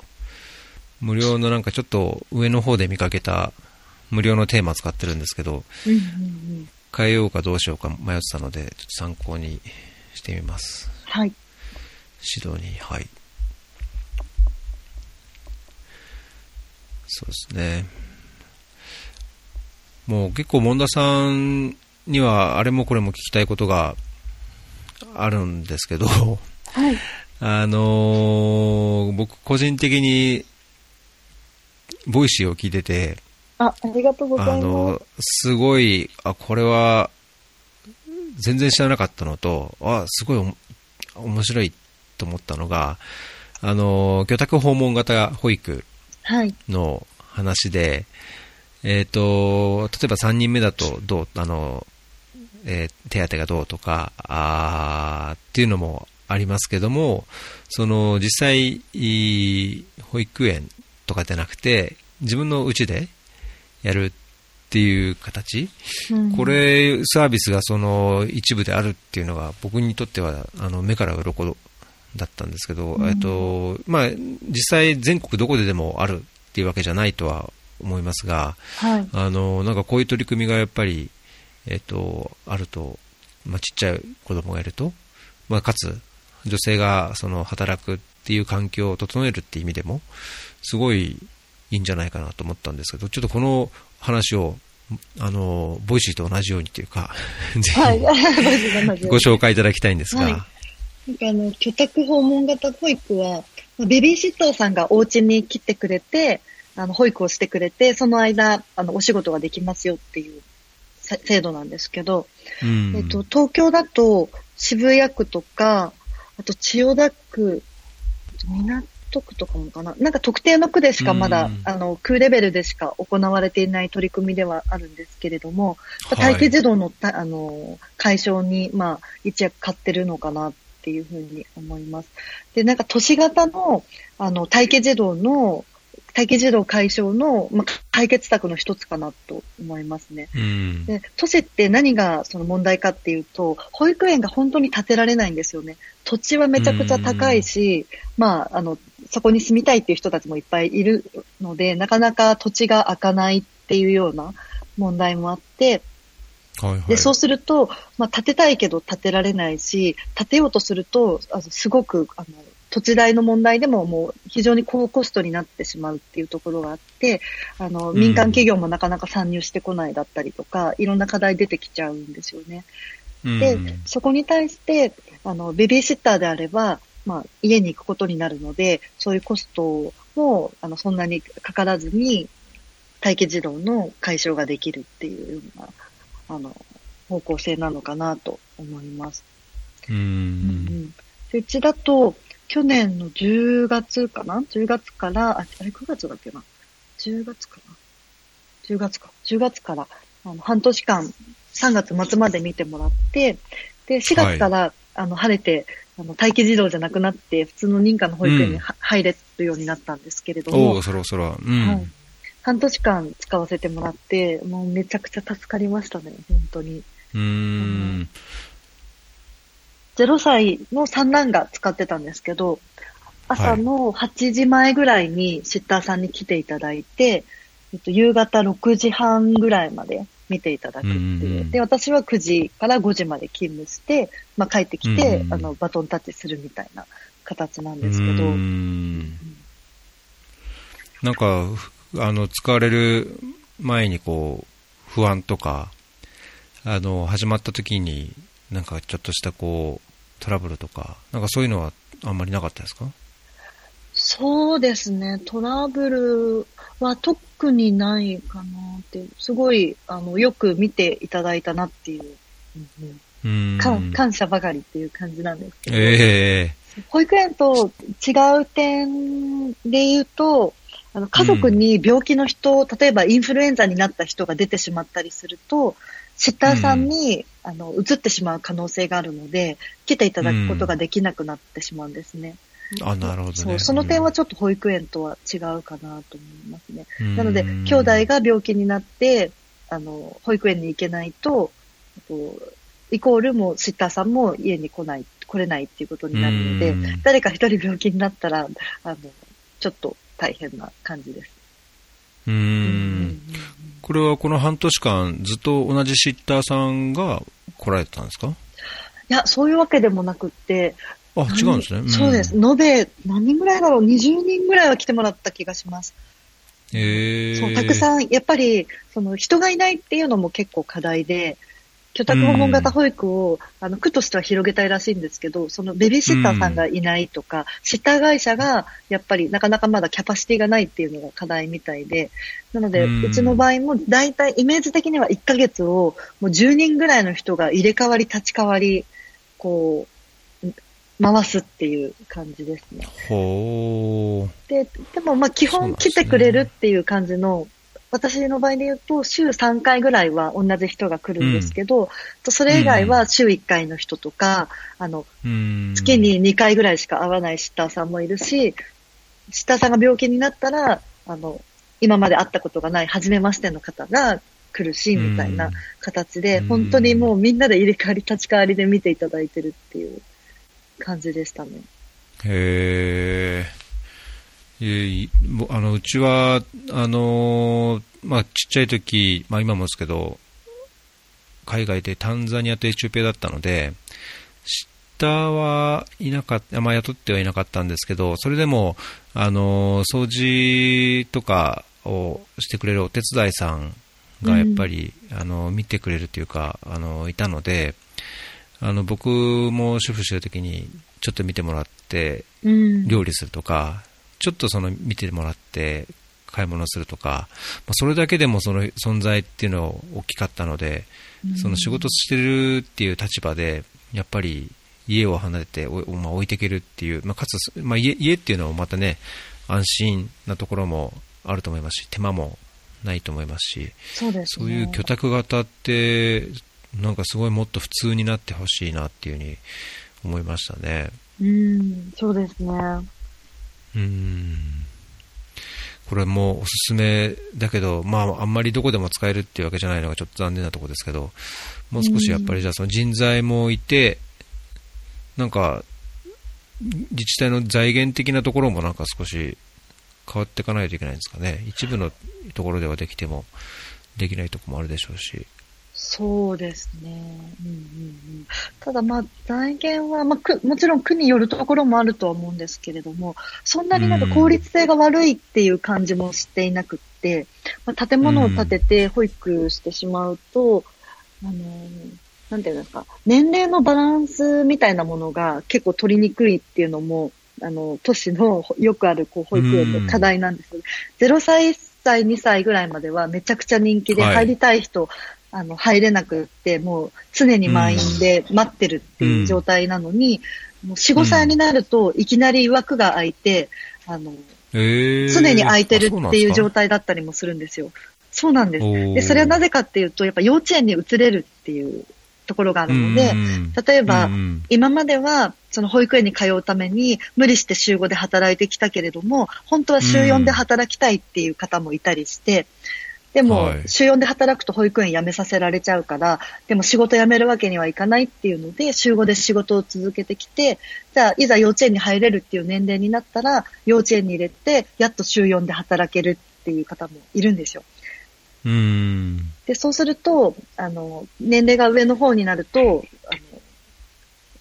無料のなんかちょっと上の方で見かけた無料のテーマ使ってるんですけど、うんうんうん。変えようかどうしようか迷ってたので、ちょっと参考にしてみます。はい。シドニー、はい。そうですね。もう結構、門田さんには、あれもこれも聞きたいことがあるんですけど、はい。あのー僕個人的に、 Voicy を聞いてて、あ、ありがとうございあのます。すごい、あ、これは、全然知らなかったのと、あ、すごい面白いと思ったのが、あの、居宅訪問型保育はい。の話で、えっ、と、例えば3人目だとどう、あの、えー手当がどうとか、あーっていうのもありますけども、その、実際、いい保育園とかじゃなくて、自分の家でやるっていう形、うん。こ、れ、サービスがその一部であるっていうのが僕にとってはあの目から鱗だったんですけど、うん。えっと、まあ、実際全国どこででもあるっていうわけじゃないとは思いますが、はい。あの、なんかこういう取り組みがやっぱり、えっと、あると、まあ、ちっちゃい子供がいると、まあ、かつ、女性がその働くっていう環境を整えるっていう意味でも、すごいいいんじゃないかなと思ったんですけど、ちょっとこの話を、あの、 Voicy と同じようにというか、[LAUGHS] ぜはい。ひ [LAUGHS] ご紹介いただきたいんですが、はい。なんかあの、居宅訪問型保育は、まあベビーシッターさんがお家に来てくれて、あの、保育をしてくれて、その間、あの、お仕事ができますよっていうせ制度なんですけど、うん。えっと、東京だと渋谷区とか、あと千代田区、港区とかもかな。なんか特定の区でしかまだ、うんあの、区レベルでしか行われていない取り組みではあるんですけれども、はい待機児童のた、あの、解消に、まあ、一役買ってるのかなっていうふうに思います。で、なんか都市型の、あの、待機児童の、待機児童解消の、まあ、解決策の一つかなと思いますね。うん。で、都市って何がその問題かっていうと、保育園が本当に建てられないんですよね。土地はめちゃくちゃ高いし、まあ、あの、そこに住みたいっていう人たちもいっぱいいるので、なかなか土地が開かないっていうような問題もあって、はいはい。で、そうすると、まあ、建てたいけど建てられないし、建てようとすると、あのすごく、あの、土地代の問題でももう非常に高コストになってしまうっていうところがあって、あの、うん民間企業もなかなか参入してこないだったりとか、いろんな課題出てきちゃうんですよね。うんで、そこに対して、あの、ベビーシッターであれば、まあ、家に行くことになるので、そういうコストも、あの、そんなにかからずに、待機児童の解消ができるっていうような、あの、方向性なのかなと思います。う。うんんでうちだと、去年の10月かな ?10 月から、あ、あれ9月だっけな ?10 月かな ?10 月か。10月から、あの、半年間、3月末まで見てもらって、で、4月から、あの、晴れて、あの、待機児童じゃなくなって、普通の認可の保育園には、入れるようになったんですけれども、おお、そろそろ。うん。はい。半年間使わせてもらって、もうめちゃくちゃ助かりましたね、本当に。うーん。0歳の三男が使ってたんですけど、朝の8時前ぐらいにシッターさんに来ていただいて、えっと、夕方6時半ぐらいまで見ていただくっていう。う。んで、私は9時から5時まで勤務して、まあ、帰ってきて、あの、バトンタッチするみたいな形なんうですけど、ーん。なんか、ふあの、使われる前にこう、不安とか、あの、始まった時に、なんかちょっとしたこう、トラブルとか、なんかそういうのはあんまりなかったですか？そうですね。トラブルは特にないかなっていう、すごい、あの、よく見ていただいたなっていう、うん。うんうーん。感感謝ばかりっていう感じなんですけど、え。保育園と違う点で言うと、あの家族に病気の人、例えばインフルエンザになった人が出てしまったりすると、シッターさんに、あの移ってしまう可能性があるので、来ていただくことができなくなってしまうんですね。えあ、なるほどね。そうその点はちょっと保育園とは違うかなと思いますね。うんなので、兄弟が病気になって、あの、保育園に行けないと、こうイコールもうシッターさんも家に来ない、来れないっていうことになるのでうん、誰か一人病気になったら、あの、ちょっと大変な感じです。うーん。これはこの半年間、ずっと同じシッターさんが来られてたんですか？いや、そういうわけでもなくって、あ、違うんですね。何そうです。。延べ、何人ぐらいだろう ?20 人ぐらいは来てもらった気がします。へえ。そう、たくさん、やっぱり、その人がいないっていうのも結構課題で、居宅訪問型保育を、あの、区としては広げたいらしいんですけど、そのベビーシッターさんがいないとか、シッター会社が、やっぱりなかなかまだキャパシティがないっていうのが課題みたいで、なので、うちの場合も、大体イメージ的には1ヶ月を、もう10人ぐらいの人が入れ替わり、立ち替わり、こう、回すっていう感じですね。ほー。で、でもまあ基本来てくれるっていう感じの、私の場合で言うと、週3回ぐらいは同じ人が来るんですけど、とそれ以外は週1回の人とか、あの、うーん。月に2回ぐらいしか会わないシッターさんもいるし、シッターさんが病気になったら、あの、今まで会ったことがない初めましての方が来るし、みたいな形で、うん。本当にもうみんなで入れ替わり立ち替わりで見ていただいてるっていう感じでしたね。へえ。あのうちは、あのーまあ、ちっちゃい時、まあ、今もですけど、海外でタンザニアとエチオピアだったので、シッターはいなかった、まあ、雇ってはいなかったんですけど、それでも、あのー掃除とかをしてくれるお手伝いさんがやっぱり、あの見てくれるというか、あのいたので、あの僕も主婦してる時にちょっと見てもらって、うん。料理するとか、ちょっとその見てもらって買い物するとか、まあ、それだけでもその存在っていうのは大きかったので、その仕事してるっていう立場で、やっぱり家を離れてお、まあ、置いていけるっていう、まあ、かつ、まあ、家家っていうのもまたね、安心なところもあると思いますし、手間もないと思いますし、そうです、ね、そういう居宅型って、なんかすごいもっと普通になってほしいなっていうふうに思いましたね。うん、そうですね。うん。これもおすすめだけど、まあ、あんまりどこでも使えるっていうわけじゃないのがちょっと残念なところですけど、もう少しやっぱりじゃあその人材もいて、なんか、自治体の財源的なところもなんか少し変わっていかないといけないんですかね。一部のところではできても、できないところもあるでしょうし。そうですね。うんうんうん、ただまあ、財源は、まあ、く、もちろん区によるところもあるとは思うんですけれども、そんなになんか効率性が悪いっていう感じもしていなくって、まあ、建物を建てて保育してしまうと、うん、あの、なんていうんですか、年齢のバランスみたいなものが結構取りにくいっていうのも、あの、都市のよくあるこう保育園の課題なんです。うん、0歳、1歳、2歳ぐらいまではめちゃくちゃ人気で入りたい人、はいあの、入れなくって、もう常に満員で待ってるっていう状態なのに、うん、もう4、5歳になるといきなり枠が空いて、あの、常に空いてるっていう状態だったりもするんですよ。そうなんです。で、それはなぜかっていうと、やっぱ幼稚園に移れるっていうところがあるので、例えば、今までは、その保育園に通うために無理して週5で働いてきたけれども、本当は週4で働きたいっていう方もいたりして、でも、週4で働くと保育園辞めさせられちゃうから、でも仕事辞めるわけにはいかないっていうので、週5で仕事を続けてきて、じゃあ、いざ幼稚園に入れるっていう年齢になったら、幼稚園に入れて、やっと週4で働けるっていう方もいるんですよ。うんで、そうすると、あの、年齢が上の方になると、あの、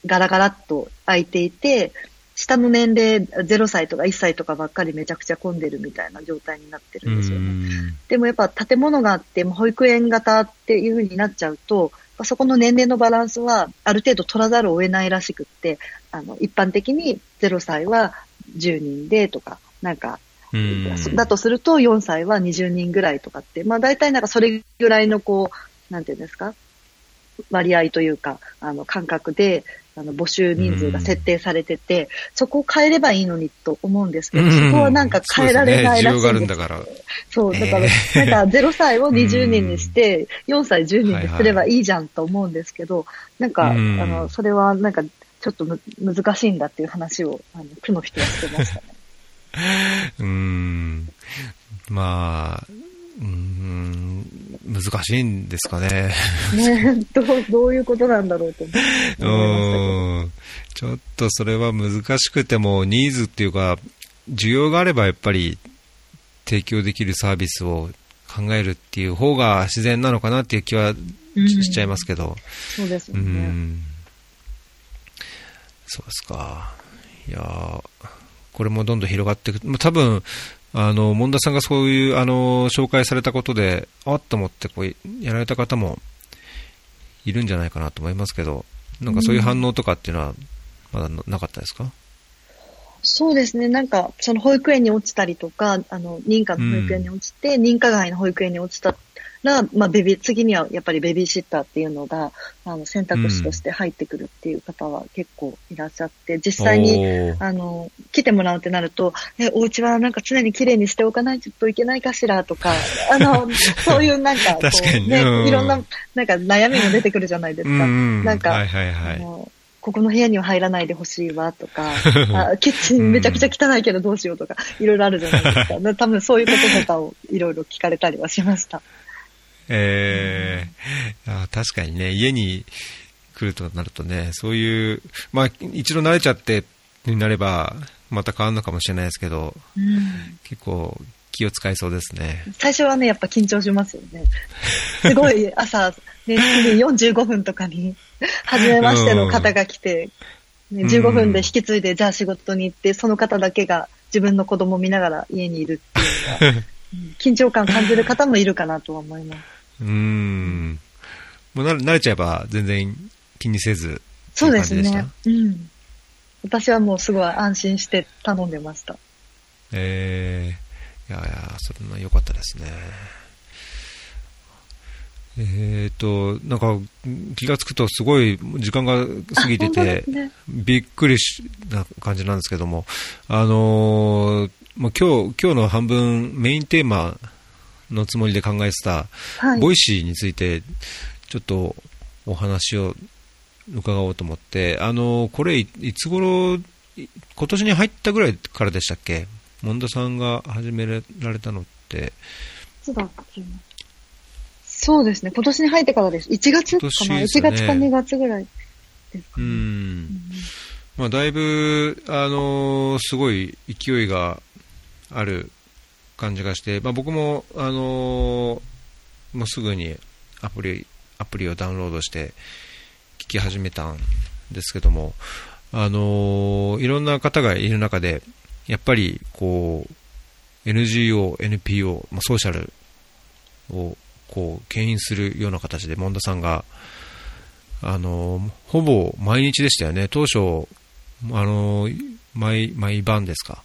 ガラガラっと空いていて、下の年齢0歳とか1歳とかばっかりめちゃくちゃ混んでるみたいな状態になってるんですよね。でもやっぱ建物があって、保育園型っていう風になっちゃうと、そこの年齢のバランスはある程度取らざるを得ないらしくって、あの、一般的に0歳は10人でとか、なんか、だとすると4歳は20人ぐらいとかって、まあ大体なんかそれぐらいのこう、なんていうんですか、割合というか、あの、感覚で、あの、募集人数が設定されてて、うん、そこを変えればいいのにと思うんですけど、うん、そこはなんか変えられないらしいんです。そう、ね、だから。そう、だから、えー、なんか0歳を20人にして、4歳10人にすればいいじゃんと思うんですけど、はいはい、なんか、あの、それはなんか、ちょっとむ難しいんだっていう話を、あの、区の人はしてましたね。[LAUGHS] うん。まあ、うん、難しいんですかね。ねどう、どういうことなんだろうと思うん。ちょっとそれは難しくても、ニーズっていうか、需要があればやっぱり提供できるサービスを考えるっていう方が自然なのかなっていう気はしちゃいますけど。うん、そうですよね、うん。そうですか。いやこれもどんどん広がっていく。多分、あの、門田さんがそういう、あの、紹介されたことで、あっと思ってこう、やられた方もいるんじゃないかなと思いますけど、なんかそういう反応とかっていうのは、まだなかったですか、そうですね。なんか、その保育園に落ちたりとか、あの、認可の保育園に落ちて、うん、認可外の保育園に落ちたら、まあ、ベビー、次にはやっぱりベビーシッターっていうのが、あの、選択肢として入ってくるっていう方は結構いらっしゃって、実際に、あの、来てもらうってなると、え、お家はなんか常に綺麗にしておかないといけないかしらとか、[LAUGHS] あの、そういうなんか、こうね、いろんな、なんか悩みも出てくるじゃないですか。なんか、はいはいはい、ここの部屋には入らないでほしいわとか、[LAUGHS] あキッチンめちゃくちゃ汚いけどどうしようとか、いろいろあるじゃないですか。[LAUGHS] 多分そういうこととかをいろいろ聞かれたりはしました。えー、あ確かにね、家に来るとなるとね、そういう、まあ、一度慣れちゃってになれば、また変わるのかもしれないですけど、うん、結構気を使いそうですね。最初はね、やっぱ緊張しますよね。すごい朝、ね、45分とかに、初めましての方が来て、ね、15分で引き継いで、じゃあ仕事に行って、その方だけが自分の子供を見ながら家にいるっていうのは、[LAUGHS] 緊張感感じる方もいるかなとは思います。うん。もう慣れちゃえば全然気にせずそうですね。うん。私はもうすごい安心して頼んでました。えいやいや、それは良かったですね。えっ、と、なんか気がつくとすごい時間が過ぎてて、ね、びっくりしな感じなんですけども、あのー、まあ、今日、今日の半分メインテーマのつもりで考えてた、はい、 Voicy について、ちょっとお話を伺おうと思って、あのー、これいつ頃、今年に入ったぐらいからでしたっけ？門田さんが始められたのって。いつだっけそうですね。今年に入ってからです。1月かな、ね、?1 月か2月ぐらいですかね。うん。まあ、だいぶ、あのー、すごい勢いがある感じがして、まあ、僕も、あのー、もうすぐにアプリ、アプリをダウンロードして聞き始めたんですけども、あのー、いろんな方がいる中で、やっぱり、こう、NGO、NPO、まあ、ソーシャルをこう牽引するような形で、門田さんが、あのほぼ毎日でしたよね、当初、あの毎毎晩ですか、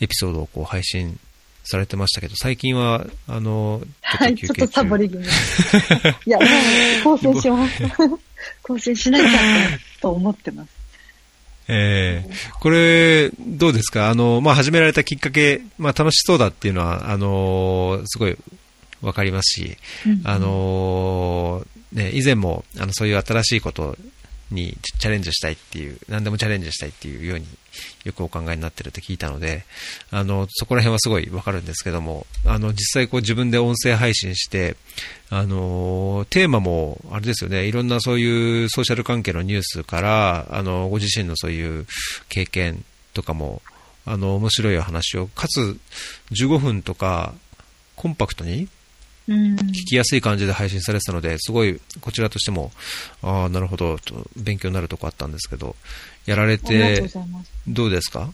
エピソードをこう配信されてましたけど、最近は、あのはい、ちょっとサボり気味。[LAUGHS] いや、もう更新します。更新しなきゃと思ってます。[LAUGHS] えー、これ、どうですか？あの、まあ、始められたきっかけ、まあ、楽しそうだっていうのは、あのすごいわかりますし、うんあのね、以前もあのそういう新しいことにチャレンジしたいっていう、何でもチャレンジしたいっていうようによくお考えになってると聞いたので、あの、そこら辺はすごいわかるんですけども、あの、実際こう自分で音声配信して、あの、テーマも、あれですよね、いろんなそういうソーシャル関係のニュースから、あの、ご自身のそういう経験とかも、あの、面白い話を、かつ15分とか、コンパクトに聞きやすい感じで配信されてたので、すごいこちらとしても、ああ、なるほど、勉強になるとこあったんですけど、やられて、どうですか？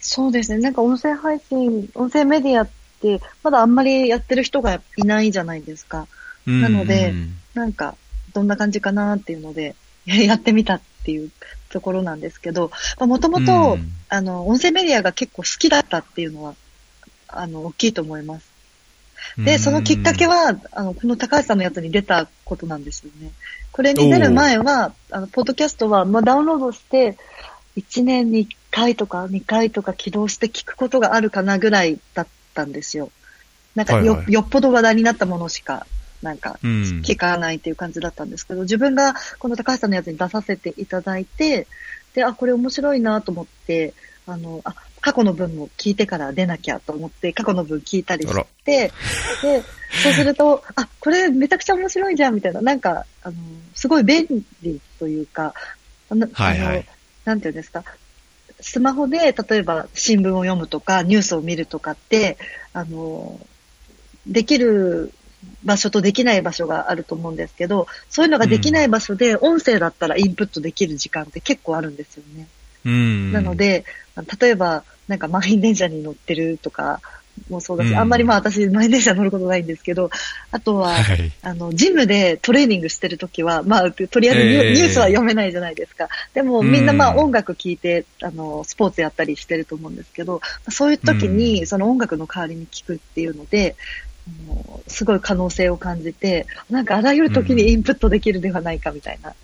そうですね、なんか音声配信、音声メディアって、まだあんまりやってる人がいないじゃないですか。なので、なんか、どんな感じかなっていうので、[LAUGHS] やってみたっていうところなんですけど、もともと、あの、音声メディアが結構好きだったっていうのは、あの、大きいと思います。で、そのきっかけは、あの、この高橋さんのやつに出たことなんですよね。これに出る前は、あの、ポッドキャストは、まあ、ダウンロードして、1年に1回とか2回とか起動して聞くことがあるかなぐらいだったんですよ。なんかよ、はいはい、よっぽど話題になったものしか、なんか、聞かないっていう感じだったんですけど、自分がこの高橋さんのやつに出させていただいて、で、あ、これ面白いなと思って、あの、あ、過去の文も聞いてから出なきゃと思って、過去の文聞いたりして、で、そうすると、あ、これめちゃくちゃ面白いじゃん、みたいな、なんか、あの、すごい便利というか、あの、はいはい、なんていうんですか、スマホで、例えば新聞を読むとか、ニュースを見るとかって、あの、できる場所とできない場所があると思うんですけど、そういうのができない場所で、音声だったらインプットできる時間って結構あるんですよね。うん、なので、例えば、なんか満員電車に乗ってるとかもそうだし、うん、あんまりまあ私満員電車乗ることないんですけど、あとは、はい、あの、ジムでトレーニングしてるときは、まあ、とりあえずニュえー、ニュースは読めないじゃないですか。でもみんなまあ音楽聴いて、あの、スポーツやったりしてると思うんですけど、そういう時にその音楽の代わりに聴くっていうので、あのすごい可能性を感じて、なんかあらゆる時にインプットできるではないかみたいな。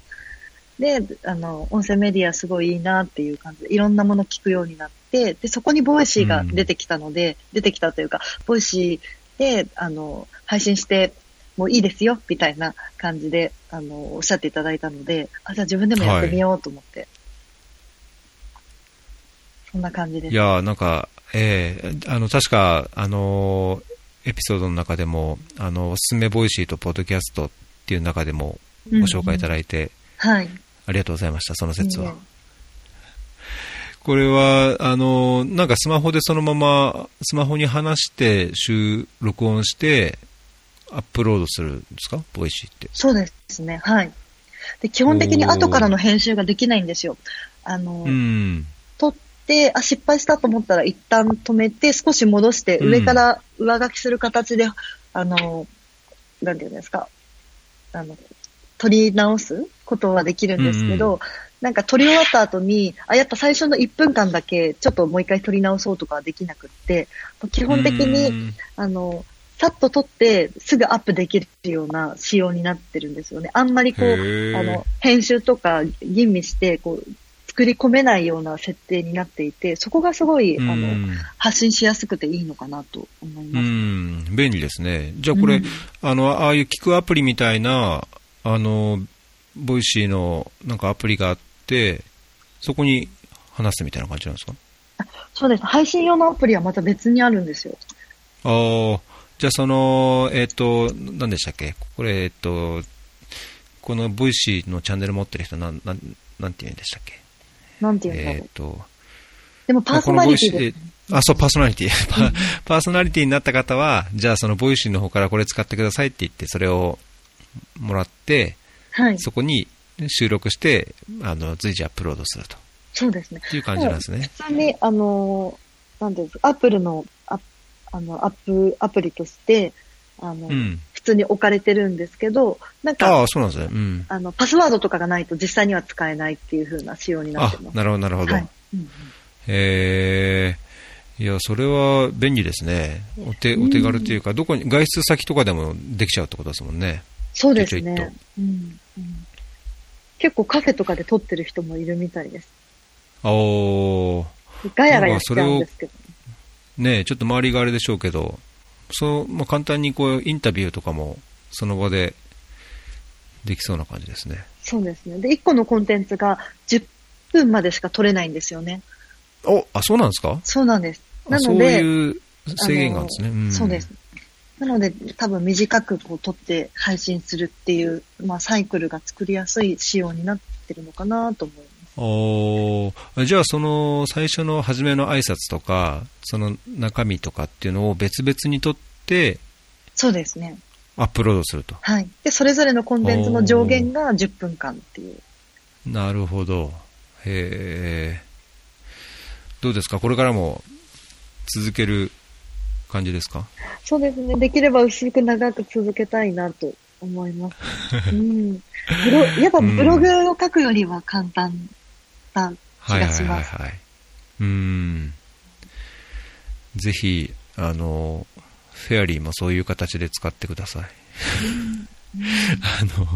で、あの、音声メディアすごいいいなっていう感じで、いろんなもの聞くようになって、で、そこに Voicy が出てきたので、うん、出てきたというか、 Voicy で、あの、配信してもういいですよ、みたいな感じで、あの、おっしゃっていただいたので、あ、じゃあ自分でもやってみようと思って。はい、そんな感じです。いやなんか、ええー、あの、確か、あの、エピソードの中でも、あの、おすすめ Voicy とポッドキャストっていう中でもご紹介いただいて、うんうん、はい。ありがとうございました、その節は。これは、あの、なんかスマホでそのまま、スマホに話して、収録音して、アップロードするんですか？ Voicy って。そうですね、はい。で、基本的に後からの編集ができないんですよ。あの、うん、撮って、あ、失敗したと思ったら一旦止めて、少し戻して、上から上書きする形で、うん、あの、なんていうんですか、あの、撮り直すことはできるんですけど、うんなんか撮り終わった後に、あ、やっぱ最初の1分間だけちょっともう一回撮り直そうとかはできなくって、基本的うに、んあの、さっと撮ってすぐアップできるような仕様になってるんですよね。あんまりこう、あの、編集とか吟味して、こう、作り込めないような設定になっていて、そこがすごい、あの、うん発信しやすくていいのかなと思いうます。ん、便利ですね。じゃあこれ、うんあの、ああいう聞くアプリみたいな、あの、 Voicy のなんかアプリがあって、そこに話すみたいな感じなんですか？そうです。配信用のアプリはまた別にあるんですよ。ああ、じゃあその、えっ、と、何でしたっけ？これ、えっ、と、この Voicy のチャンネル持ってる人、なん、なん、なんて言うんでしたっけ？なんていうん。えっ、と、でもパーソナリティあ、そう、パーソナリティ。パ [LAUGHS] パーソナリティになった方は、じゃあそのボイシーの方からこれ使ってくださいって言って、それをもらって、はい。そこに収録して、あの、随時アップロードすると。そうですね。いう感じなんですね。普通に、あの、なんですか、アップルの、ああの、アップ、アプリとして、あの、うん。普通に置かれてるんですけど、なんか、ああ、そうなんですね。うん。あの、パスワードとかがないと実際には使えないっていう風な仕様になっあてま、す。なるほど、なるほど。はい。うんうんえー、いや、それは便利ですね。お手、お手軽というか、どこに、外出先とかでもできちゃうってことですもんね。そうですちょいちょいね。うんうん結構カフェとかで撮ってる人もいるみたいです。あー、ガヤガヤしちゃうんですけど。ねちょっと周りがあれでしょうけど、そう、まあ、簡単にこう、インタビューとかも、その場でできそうな感じですね。そうですね。で、1個のコンテンツが10分までしか撮れないんですよね。お、あ、そうなんですか？そうなんです。なので、いう制限があるんですね。あのんそうです。。なので、多分短くこう撮って配信するっていう、まあ、サイクルが作りやすい仕様になってるのかなと思います。おーじゃあ、その最初の初めの挨拶とか、その中身とかっていうのを別々に撮ってそうですね。アップロードすると。はい。で、それぞれのコンテンツの上限が10分間っていう。なるほど。へえ。どうですか？これからも続ける感じですか？そうですね。できれば薄く長く続けたいなと思います。[LAUGHS] うん。ブロやっぱブログを書くよりは簡単な気はいはいがします。はいはい。うーん。ぜひ、あの、フェアリーもそういう形で使ってください。[LAUGHS] あの、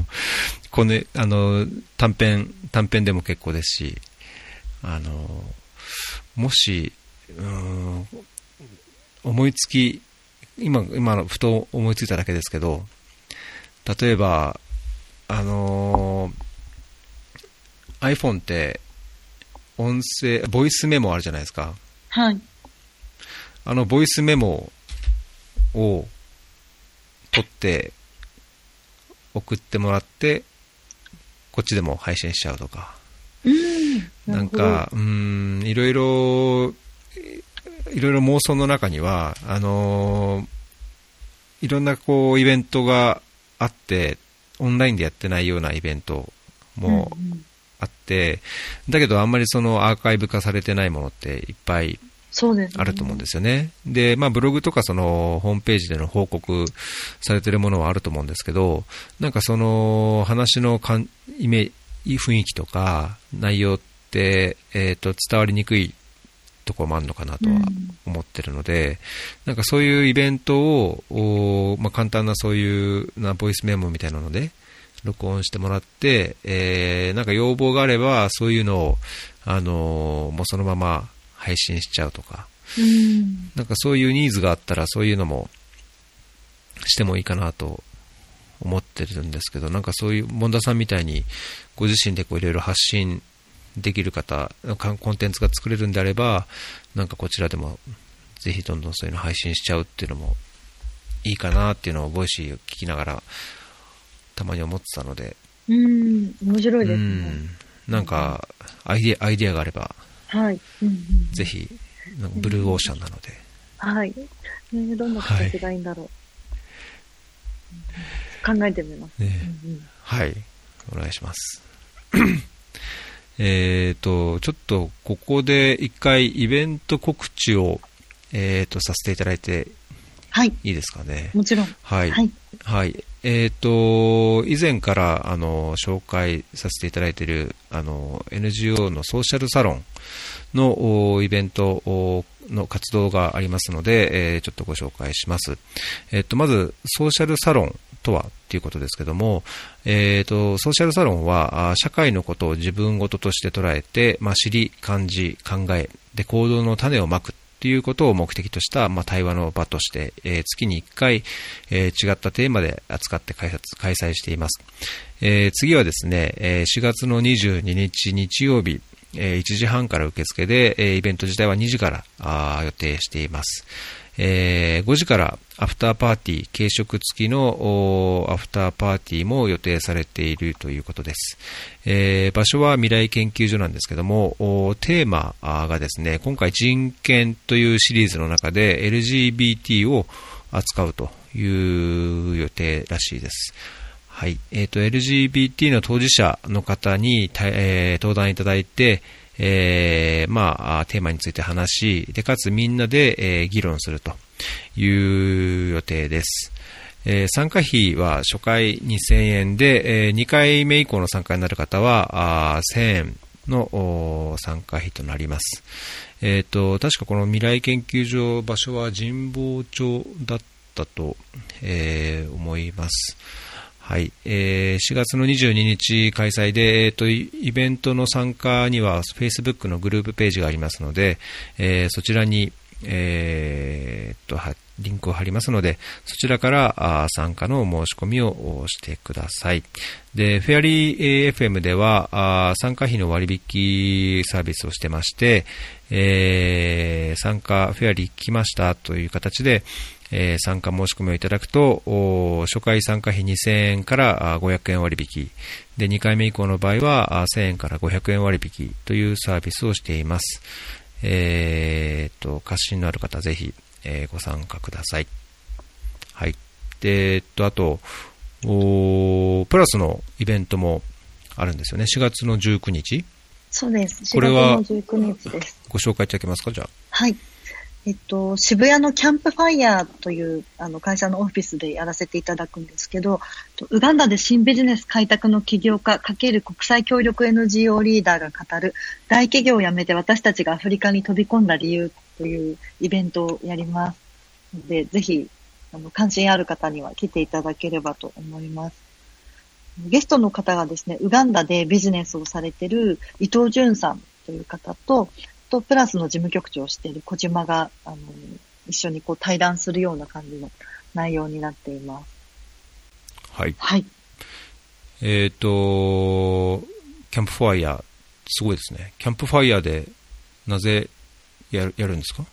この、あの、短編、短編でも結構ですし、あの、もし、うーん、思いつき、今、今のふと思いついただけですけど、例えば、あの iPhone って、音声、ボイスメモあるじゃないですか。はい。あのボイスメモを取って送ってもらって、こっちでも配信しちゃうとか。うん。なんか、うーん、いろいろ、いろいろ妄想の中には、あのーいろんなこうイベントがあって、オンラインでやってないようなイベントもうんうんあって、だけどあんまりそのアーカイブ化されてないものっていっぱい。あると思うんですよね。で、まあブログとかそのホームページでの報告されてるものはあると思うんですけど、なんかその話のかんイメ雰囲気とか内容って、えっ、と、伝わりにくいところもあるのかなとは思ってるので、なんかそういうイベントを、おまあ簡単なそういうなボイスメモみたいなので、録音してもらって、えー、なんか要望があれば、そういうのを、あのーもうそのまま配信しちゃうとか、うん。なんかそういうニーズがあったら、そういうのもしてもいいかなと思ってるんですけど、なんかそういう、モンダさんみたいに、ご自身でこういろいろ発信できる方、かコンテンツが作れるんであれば、なんかこちらでも、ぜひどんどんそういうの配信しちゃうっていうのもいいかなっていうのを、ボイシーを聞きながら、たまに思ってたので、うん。面白いですね。うんなんか、アイディア、アイディアがあれば、はい。うんうん、ぜひ、ブルーオーシャンなので、はい。ね、どんな形がいいんだろう。うん考えてみます。ねうんうんはい、お願いします。えっと、ちょっとここで一回イベント告知を、えー、とさせていただいてはい。いいですかね？もちろん。はい。はい。はい。えっ、と、以前から、あの、紹介させていただいている、あの、NGO のソーシャルサロンのイベントの活動がありますので、えちょっとご紹介します。えっ、と、まず、ソーシャルサロンとはということですけども、えっ、と、ソーシャルサロンは、社会のことを自分事として捉えて、まあ、知り、感じ、考え、で、行動の種をまくということを目的とした、まあ、対話の場として、えー月に1回、えー違ったテーマで扱って開開催しています。えー次はですね、え4月の22日日曜日、え1時半から受付で、えイベント自体は2時からあ予定しています。え5時からアフターパーティー、軽食付きのアフターパーティーも予定されているということです。え場所は未来研究所なんですけども、テーマがですね、今回人権というシリーズの中で LGBT を扱うという予定らしいです。はい。えっ、と、LGBT の当事者の方に、えー登壇いただいて、えーまあ、テーマについて話し、で、かつみんなで、えー議論するという予定です。えー参加費は初回2000円で、え2回目以降の参加になる方は、あ1000円の参加費となります。えっ、と、確かこの未来研究所場所は神保町だったと、えー思います。はい。えー4月の22日開催で、えっ、と、イベントの参加には Facebook のグループページがありますので、えーそちらに、えーと、リンクを貼りますので、そちらからあ参加の申し込みをしてください。で、フェアリー FM では、あ参加費の割引サービスをしてまして、えー参加、フェアリー来ましたという形で、えー参加申し込みをいただくと、お初回参加費2000円からあー500円割引。で、2回目以降の場合はあー1000円から500円割引というサービスをしています。えーっと、関心のある方、ぜひ、えーご参加ください。はい。で、えっと、あと、プラスのイベントもあるんですよね。4月の19日そうです。これは4月の19日です。ご紹介いただけますか？じゃあ。はい。えっと、渋谷のキャンプファイヤーというあの会社のオフィスでやらせていただくんですけど、ウガンダで新ビジネス開拓の起業家×国際協力 NGO リーダーが語る大企業を辞めて私たちがアフリカに飛び込んだ理由というイベントをやります。で、ぜひ、あの、関心ある方には来ていただければと思います。ゲストの方がですね、ウガンダでビジネスをされてる伊藤淳さんという方と、と、プラスの事務局長をしている小島が、あの、一緒にこう対談するような感じの内容になっています。はい。はい。えっ、と、キャンプファイヤー、すごいですね。キャンプファイヤーで、なぜやるやるんですか？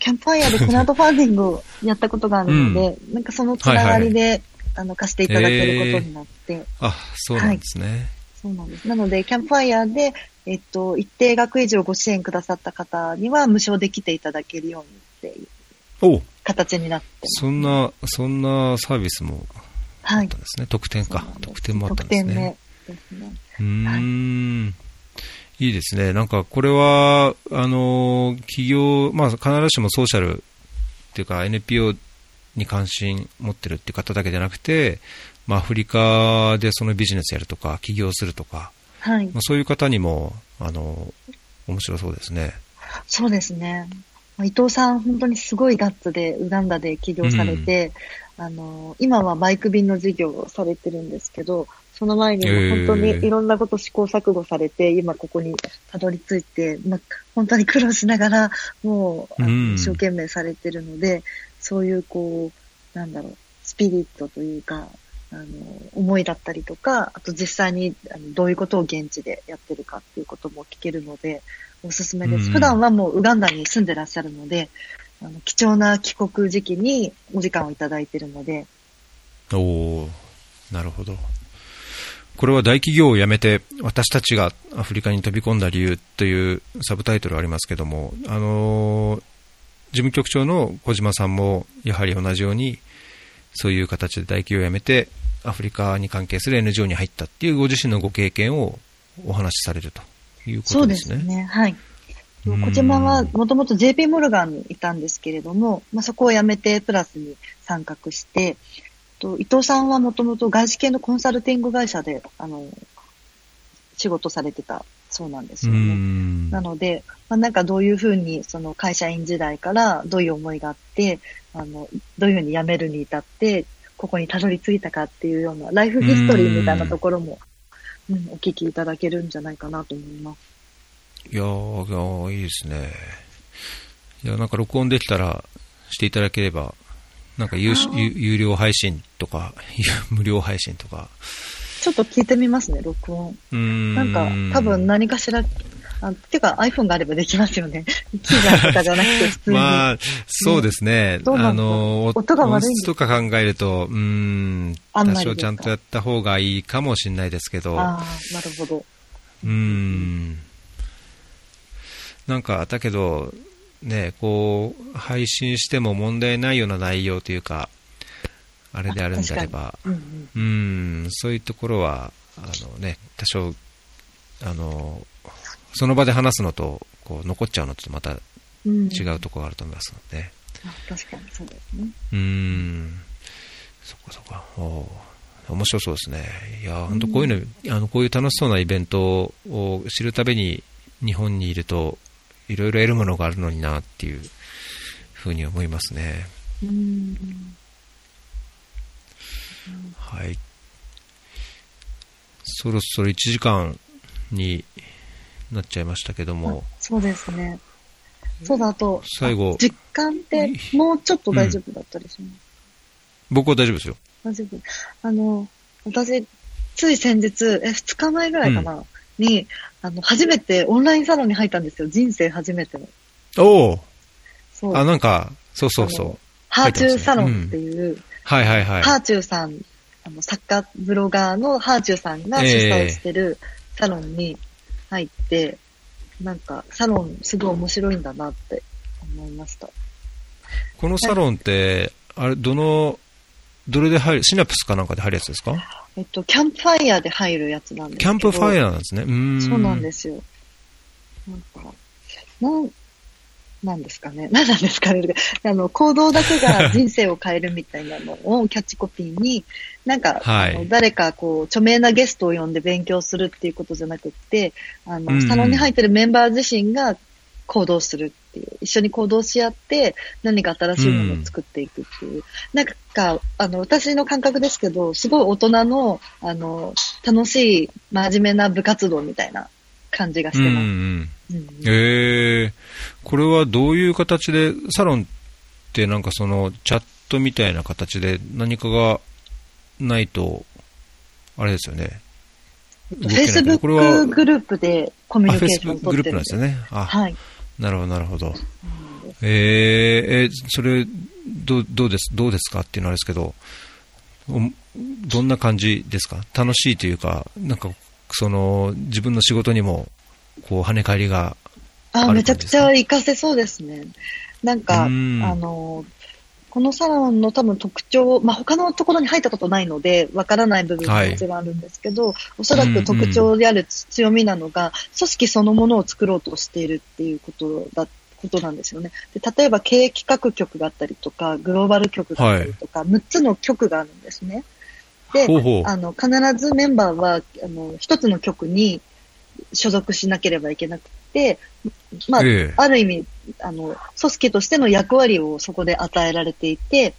キャンプファイヤーでクラウドファンディングを [LAUGHS] やったことがあるので、なんかそのつながりで、あの、貸していただけることになって、あ、そうなんですね。そうなんです。なので、キャンプファイヤーで、えっと、一定額以上ご支援くださった方には無償で来ていただけるようにっていうお形になって。そんな、そんなサービスもあはいったん。ですね。特典か特典もあったんですね。ですね。うーん。いいですね。なんか、これは、あの、企業、まあ、必ずしもソーシャルっていうか NPO に関心持ってるっていう方だけじゃなくて、まあ、アフリカでそのビジネスやるとか、起業するとか、はいま。あ、そういう方にも、あの、面白そうですね。そうですね。まあ伊藤さん、本当にすごいガッツで、ウガンダで起業されて、あの、今はバイク便の事業をされてるんですけど、その前にも本当にいろんなこと試行錯誤されて、今ここにたどり着いて、まあ、本当に苦労しながら、もう、一生懸命されてるので、そういうこう、なんだろう、スピリットというか、あの、思いだったりとか、あと実際にあのどういうことを現地でやってるかっていうことも聞けるので、おすすめです。うん普段はもうウガンダに住んでらっしゃるので、あの貴重な帰国時期にお時間をいただいているので、おおなるほど。これは大企業を辞めて私たちがアフリカに飛び込んだ理由というサブタイトルありますけども、あのー事務局長の小島さんもやはり同じようにそういう形で大企業を辞めてアフリカに関係する NGO に入ったっていうご自身のご経験をお話しされるというこそうでとですね。すね。はい。うん小島はもともと JP モルガンにいたんですけれども、まあ、そこを辞めてプラスに参画して、と、伊藤さんはもともと外資系のコンサルティング会社で、あの、仕事されてたそうなんですよね。なので、まあ、なんかどういうふうに、その会社員時代からどういう思いがあって、あの、どういうふうに辞めるに至って、ここにたどり着いたかっていうようなライフヒストリーみたいなところも、うん、お聞きいただけるんじゃないかなと思います。いやー、いやいいですね。いや、なんか録音できたらしていただければ、なんか有有料配信とか、[LAUGHS] 無料配信とか。ちょっと聞いてみますね、録音。うんなんか、多分何かしら、あていうか iPhone があればできますよね。[LAUGHS] 機材とかじゃなくて [LAUGHS] 普通に。まあ、そうですね。あの、音が悪いとか考えると、うん、多少ちゃんとやった方がいいかもしれないですけど。ああ、なるほど。うん。なんか、だけど、ね、こう、配信しても問題ないような内容というか、あれであるんであれば、うん、うん、そういうところは、あのね、多少、あの、その場で話すのと、こう、残っちゃうのとまた違うところがあると思いますので。うん、確かにそうですね。うん、そっかそっか。お面白そうですね。いや、本当こういうの、あの、こういう楽しそうなイベントを知るたびに日本にいると、いろいろ得るものがあるのになっていうふうに思いますね。はい。そろそろ1時間になっちゃいましたけども。そうですね。そうだ、あと、最後。実感ってもうちょっと大丈夫だったりします、うん、僕は大丈夫ですよ。大丈夫。あの、私、つい先日、え、2日前ぐらいかな、うん、に、あの、初めてオンラインサロンに入ったんですよ。人生初めての。おお。そう。あ、なんか、そうそうそう。ハーチューサロンっていう、うん、はいはいはい。ハーチューさん、あの、作家、ブロガーのハーチューさんが主催してるサロンに入って、えー、なんか、サロンすごい面白いんだなって思いました。このサロンって、あれ、どの、どれで入る、シナプスかなんかで入るやつですか？えっと、キャンプファイヤーで入るやつなんですけど。キャンプファイヤーなんですね。うんそうなんですよ。なんか、なん、なんですかね。[LAUGHS] 何なんですかね。あの、行動だけが [LAUGHS] 人生を変えるみたいなのをキャッチコピーに、なんか、はい、あの誰かこう、著名なゲストを呼んで勉強するっていうことじゃなくって、あの、サロンに入ってるメンバー自身が行動するっていう、一緒に行動し合って何か新しいものを作っていくっていう。うん、なんか、あの、私の感覚ですけど、すごい大人の、あの、楽しい、真面目な部活動みたいな感じがしてます。うんうんうん、えー、これはどういう形で、サロンってなんかその、チャットみたいな形で何かがないと、あれですよね。フェイスブックグループでコミュニケーションを取ってるんですよね。はい。なるほど、なるほど。えー、えー、それ、どどうです、どうですかっていうのはあれですけど、どんな感じですか？楽しいというか、なんか、その、自分の仕事にも、こう、跳ね返りがあめちゃくちゃ活かせそうですね。なんか、あの、このサロンの多分特徴、まあ、他のところに入ったことないので、わからない部分がもちろんあるんですけど、はい、おそらく特徴である強みなのが、組織そのものを作ろうとしているっていうことだことなんですよね。で例えば経営企画局があったりとか、グローバル局があったりとか、はい、6つの局があるんですね。で、ほうほう。あの、必ずメンバーは、あの、一つの局に所属しなければいけなくて、まあ、ええ、ある意味、あの、組織としての役割をそこで与えられていて、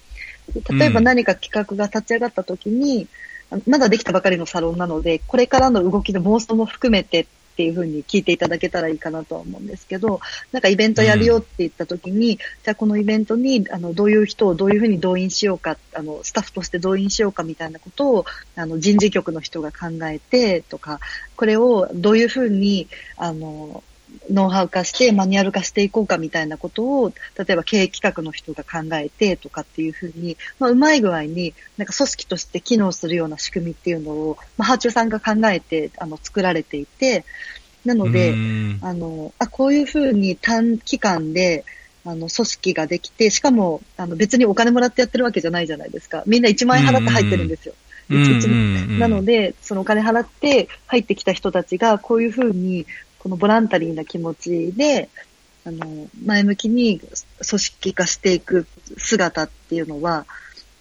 例えば何か企画が立ち上がった時に、うん、まだできたばかりのサロンなので、これからの動きの妄想も含めてっていうふうに聞いていただけたらいいかなとは思うんですけど、なんかイベントやるよって言った時に、うん、じゃあこのイベントに、あの、どういう人をどういうふうに動員しようか、あの、スタッフとして動員しようかみたいなことを、あの、人事局の人が考えてとか、これをどういうふうに、あの、ノウハウ化してマニュアル化していこうかみたいなことを、例えば経営企画の人が考えてとかっていうふうに、まあ、うまい具合に、なんか組織として機能するような仕組みっていうのを、まあ、ハーチューさんが考えて、あの、作られていて、なので、あの、あ、こういうふうに短期間で、あの、組織ができて、しかも、あの、別にお金もらってやってるわけじゃないじゃないですか。みんな1万円払って入ってるんですよ。なので、そのお金払って入ってきた人たちが、こういうふうに、このボランタリーな気持ちで、あの、前向きに組織化していく姿っていうのは、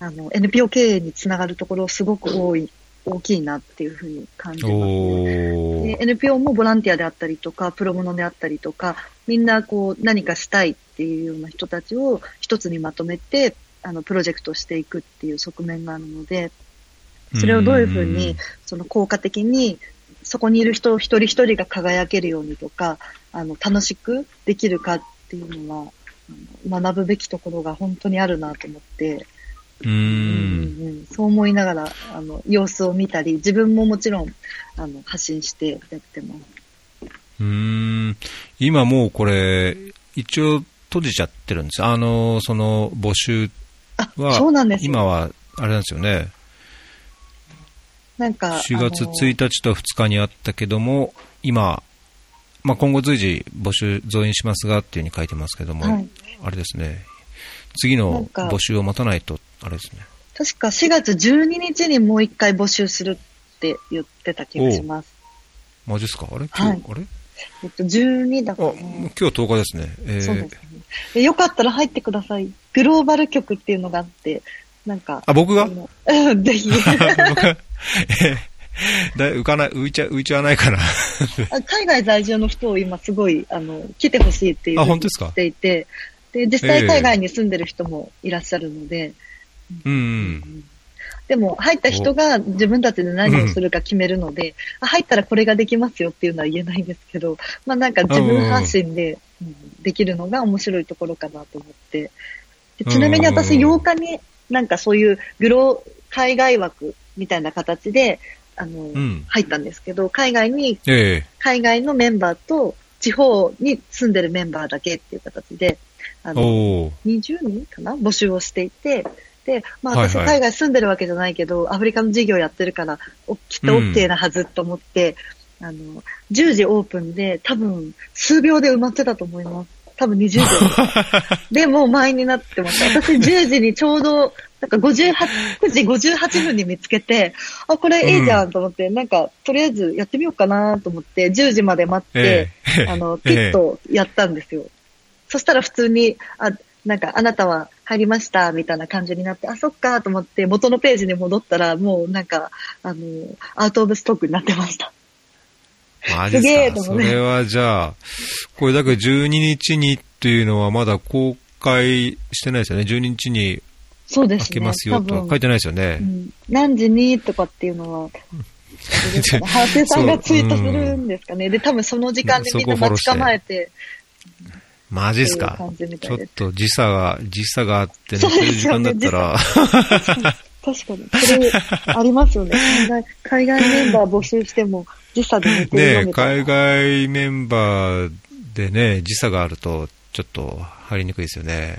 あの、NPO 経営につながるところすごく多い、大きいなっていうふうに感じます。で NPO もボランティアであったりとか、プロモノであったりとか、みんなこう何かしたいっていうような人たちを一つにまとめて、あの、プロジェクトしていくっていう側面があるので、それをどういうふうに、その効果的に、そこにいる人一人一人が輝けるようにとか、あの、楽しくできるかっていうのは、学ぶべきところが本当にあるなと思って、うーん。うんうんそう思いながら、あの、様子を見たり、自分ももちろん、あの、発信してやってます。うーん。今もうこれ、一応閉じちゃってるんです。あの、その募集あ、は、そうなんですよ今は、あれなんですよね。なんか、4月あの1日と2日にあったけども、今、まあ、今後随時募集増員しますがっていうふうに書いてますけども、はいあれですね。次の募集を待たないと、あれですね。確か4月12日にもう一回募集するって言ってた気がします。マジっすか？あれ？今日、はいあれ？えっと、12だあ、から、もう今日10日ですね。えーそうですね。でよかったら入ってください。グローバル局っていうのがあって、なんか、あ、僕が？[LAUGHS] ぜひ。[LAUGHS] [LAUGHS] だ浮かない、浮いちゃ、浮いちゃわないかな。あ海外在住の人を今すごい、あの、来てほしいっていうふうにあ本当ですか？していて、で、実際海外に住んでる人もいらっしゃるので、うんうん。でも入った人が自分たちで何をするか決めるので、あ入ったらこれができますよっていうのは言えないんですけど、まあなんか自分発信で、うんできるのが面白いところかなと思って。でちなみに私うん8日になんかそういうグロー、海外枠みたいな形で、あの、ん入ったんですけど、海外に、ええ海外のメンバーと地方に住んでるメンバーだけっていう形で、あの、おー20人かな？募集をしていて、で、まあはいはい私海外住んでるわけじゃないけど、アフリカの事業やってるから、おきっと OK なはずと思って、あの、10時オープンで多分数秒で埋まってたと思います。多分20秒。[LAUGHS] で、もう前になってました。私10時にちょうど、なんか58、9時58分に見つけて、あ、これいいじゃんと思って、なんか、とりあえずやってみようかなと思って、10時まで待って、ええあの、ピッとやったんですよ。そしたら普通に、あ、なんか、あなたは入りました、みたいな感じになって、あ、そっか、と思って、元のページに戻ったら、もうなんか、あの、アウトオブストックになってました。マジすげえと思うねそれはじゃあ、これだけ12日にっていうのはまだ公開してないですよね？12日に開そうですね。けますよとは書いてないですよねう。ん、何時にとかっていうのは。ハーセさんがツイートするんですかね。で、多分その時間でみんな待ち構えて、マジっすか？ちょっと時差が、時差があって寝そうてる時間だったら、確かに。それ、ありますよね。海外メンバー募集しても、時差で寝てるねよみたいな。海外メンバーでね、時差があると、ちょっと入りにくいですよね。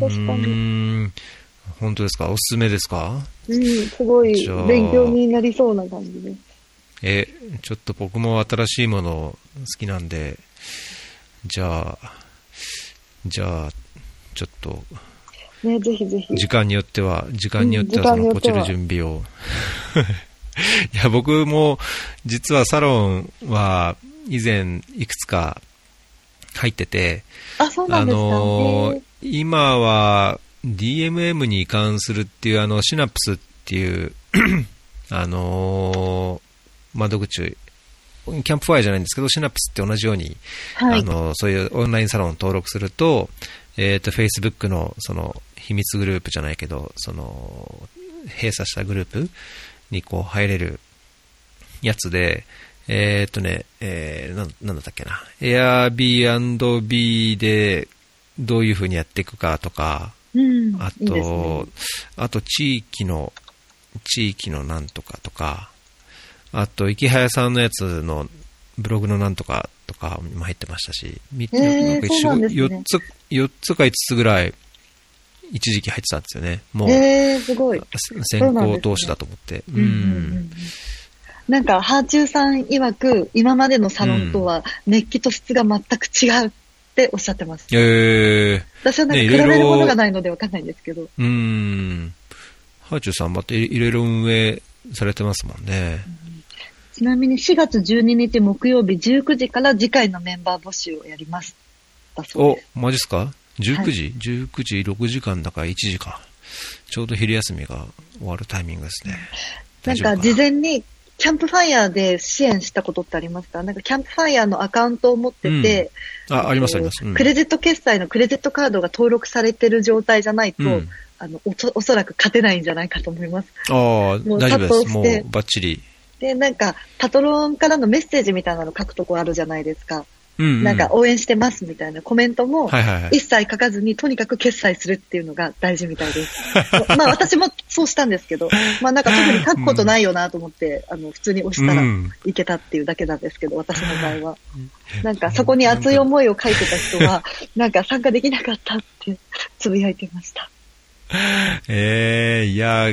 確かに本当ですか？おすすめですか？うん、すごい勉強になりそうな感じです。え、ちょっと僕も新しいもの好きなんで、じゃあ、じゃあ、ちょっと、ね、ぜひぜひ。時間によっては、時間によっては、うんその、ポチる準備を。[LAUGHS] いや、僕も、実はサロンは、以前、いくつか入ってて、あ、そうなあんですか。のーへー今は DMM に関するっていうあのシナプスっていう [CLEARS THROAT] あのー窓口キャンプファイアじゃないんですけどシナプスって同じように、はいあ。のそういうオンラインサロンを登録すると,、えー、と Facebook のその秘密グループじゃないけどその閉鎖したグループにこう入れるやつで、えーっとね、えー、なんなんだったっけな。Airbnb でどういう風にやっていくかとか、うん。あいいですねと、あと地域の、地域のなんとかとか、あと、池早さんのやつのブログのなんとかとかも入ってましたし、みへーなんかそうなんですね4つ、四つか5つぐらい、一時期入ってたんですよね。もう、へえ、すごい。先行投資だと思って。うんうんうんうんなんか、ハーチューさん曰く、今までのサロンとは熱気と質が全く違うっておっしゃってます。えー、私はなんか比べるものがないのでわかんないんですけど。うーん。ハーチューさんまたいいろいろ運営されてますもんね。ちなみに4月12日木曜日19時から次回のメンバー募集をやります。だそうおです。、マジっすか ?19 時、?19 時6時間だから1時か。ちょうど昼休みが終わるタイミングですね。なんか事前にキャンプファイヤーで支援したことってありますかなんかキャンプファイヤーのアカウントを持ってて、うん、あ、ありますあります、うん、クレジット決済のクレジットカードが登録されてる状態じゃないと、うん、あのおそ、おそらく勝てないんじゃないかと思います。ああ、大丈夫です。もうバッチリ。で、なんか、パトロンからのメッセージみたいなの書くとこあるじゃないですか。なんか応援してますみたいなコメントも、一切書かずにとにかく決済するっていうのが大事みたいです。[LAUGHS] まあ私もそうしたんですけど、まあなんか特に書くことないよなと思って、うん、あの普通に押したらいけたっていうだけなんですけど、私の場合は。なんかそこに熱い思いを書いてた人は、[LAUGHS] なんか参加できなかったってつぶやいてました。ええー、いや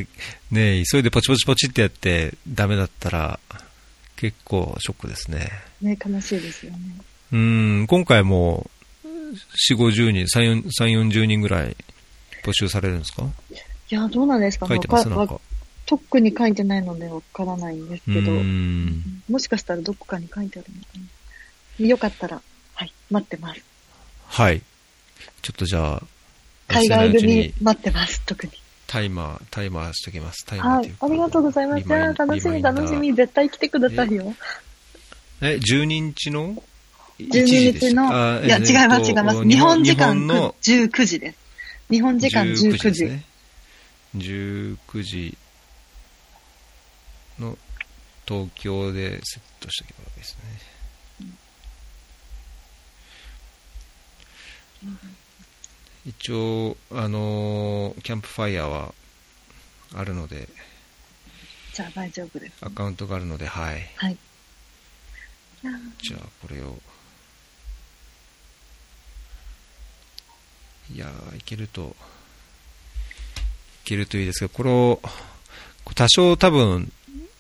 ね急いでポチポチポチってやってダメだったら結構ショックですね。ね、悲しいですよね。うん、今回も、4、50人、3、40人ぐらい募集されるんですか？いや、どうなんですか？書いてますなんか。特に書いてないのでわからないんですけど、もしかしたらどこかに書いてあるのかな。よかったら、はい、待ってます。はい。ちょっとじゃあ、海外組待ってます、特に。タイマー、タイマーしときます。タイマーはい、ありがとうございます。楽しみ、楽しみ。絶対来てくださいよ。え、12日の？12日の、いや、違います、違います。日本時間の19時です。日本時間19時。ね、19時の東京でセットしておけばですね。うん、一応、あのー、キャンプファイヤーはあるので、じゃあ大丈夫です、ね、アカウントがあるので、はい。はい。じゃあ、これを。いやいけると、いけるといいですけど、これを、多少多分、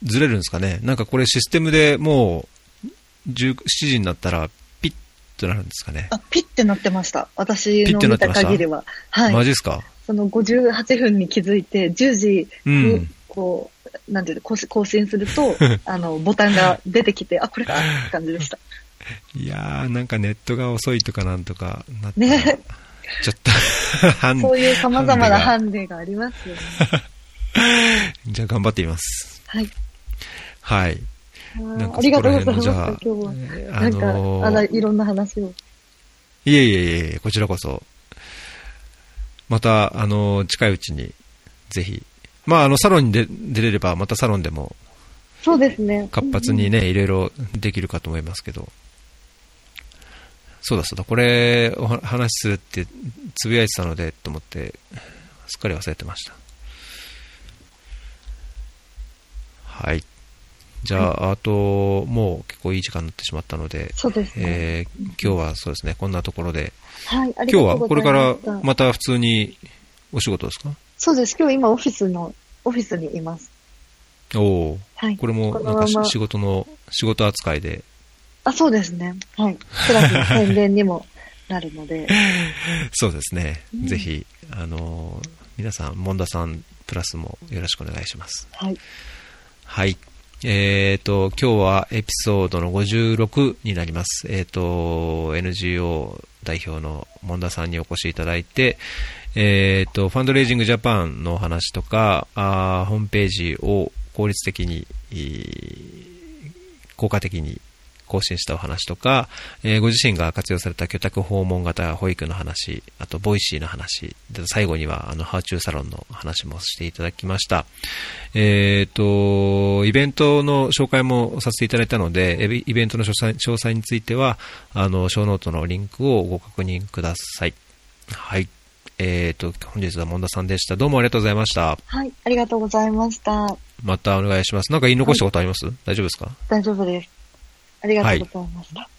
ずれるんですかね。なんかこれシステムでもう、7時になったら、ピッとなるんですかね。あ、ピッてなってました。私の見た限りは。はい。マジですか？その58分に気づいて、10時に、こう、うん、なんていうの、更新すると、[LAUGHS] あの、ボタンが出てきて、あ、これかって感じでした。[LAUGHS] いやー、なんかネットが遅いとかなんとかなって。ね。ちょっと [LAUGHS] そういう様々なハンデがありますよね。[LAUGHS] じゃあ頑張ってみます。はい。はい。ありがとうございます。今日は。なんか、あら、いろんな話を。いえいえいえ、こちらこそ。また、あの、近いうちに、ぜひ。まあ、あの、サロンに出出れれば、またサロンでも、そうですね。活発にね、いろいろできるかと思いますけど。そうだそうだ、これお話するってつぶやいてたのでと思って、すっかり忘れてました。はい。じゃあ、はい、あと、もう結構いい時間になってしまったので、そうですね。えー、今日はそうですね、こんなところで。はい、今日はこれからまた普通にお仕事ですか？そうです。今日今オフィスの、オフィスにいます。おお、はい、これもなんか仕事の、仕事扱いであ、そうですね。はい。クラスの宣伝にもなるので。[LAUGHS] そうですね。うん、ぜひ、あのー、皆さん、モンダさんプラスもよろしくお願いします。はい。はい。えっ、ー、と、今日はエピソードの56になります。えっ、ー、と、NGO 代表のモンダさんにお越しいただいて、えっ、と、ファンドレイジングジャパンの話とか、あホームページを効率的に、効果的に更新したお話とか、えー、ご自身が活用された居宅訪問型保育の話、あと、ボイシーの話、で最後には、あの、ハーチューサロンの話もしていただきました。えっ、ー、と、イベントの紹介もさせていただいたので、イベントの詳細詳細については、あの、ショーノートのリンクをご確認ください。はい。えっ、ー、と、本日はモンダさんでした。どうもありがとうございました。はい、ありがとうございました。またお願いします。なんか言い残したことあります、はい、大丈夫ですか？大丈夫です。ありがとうございました。はい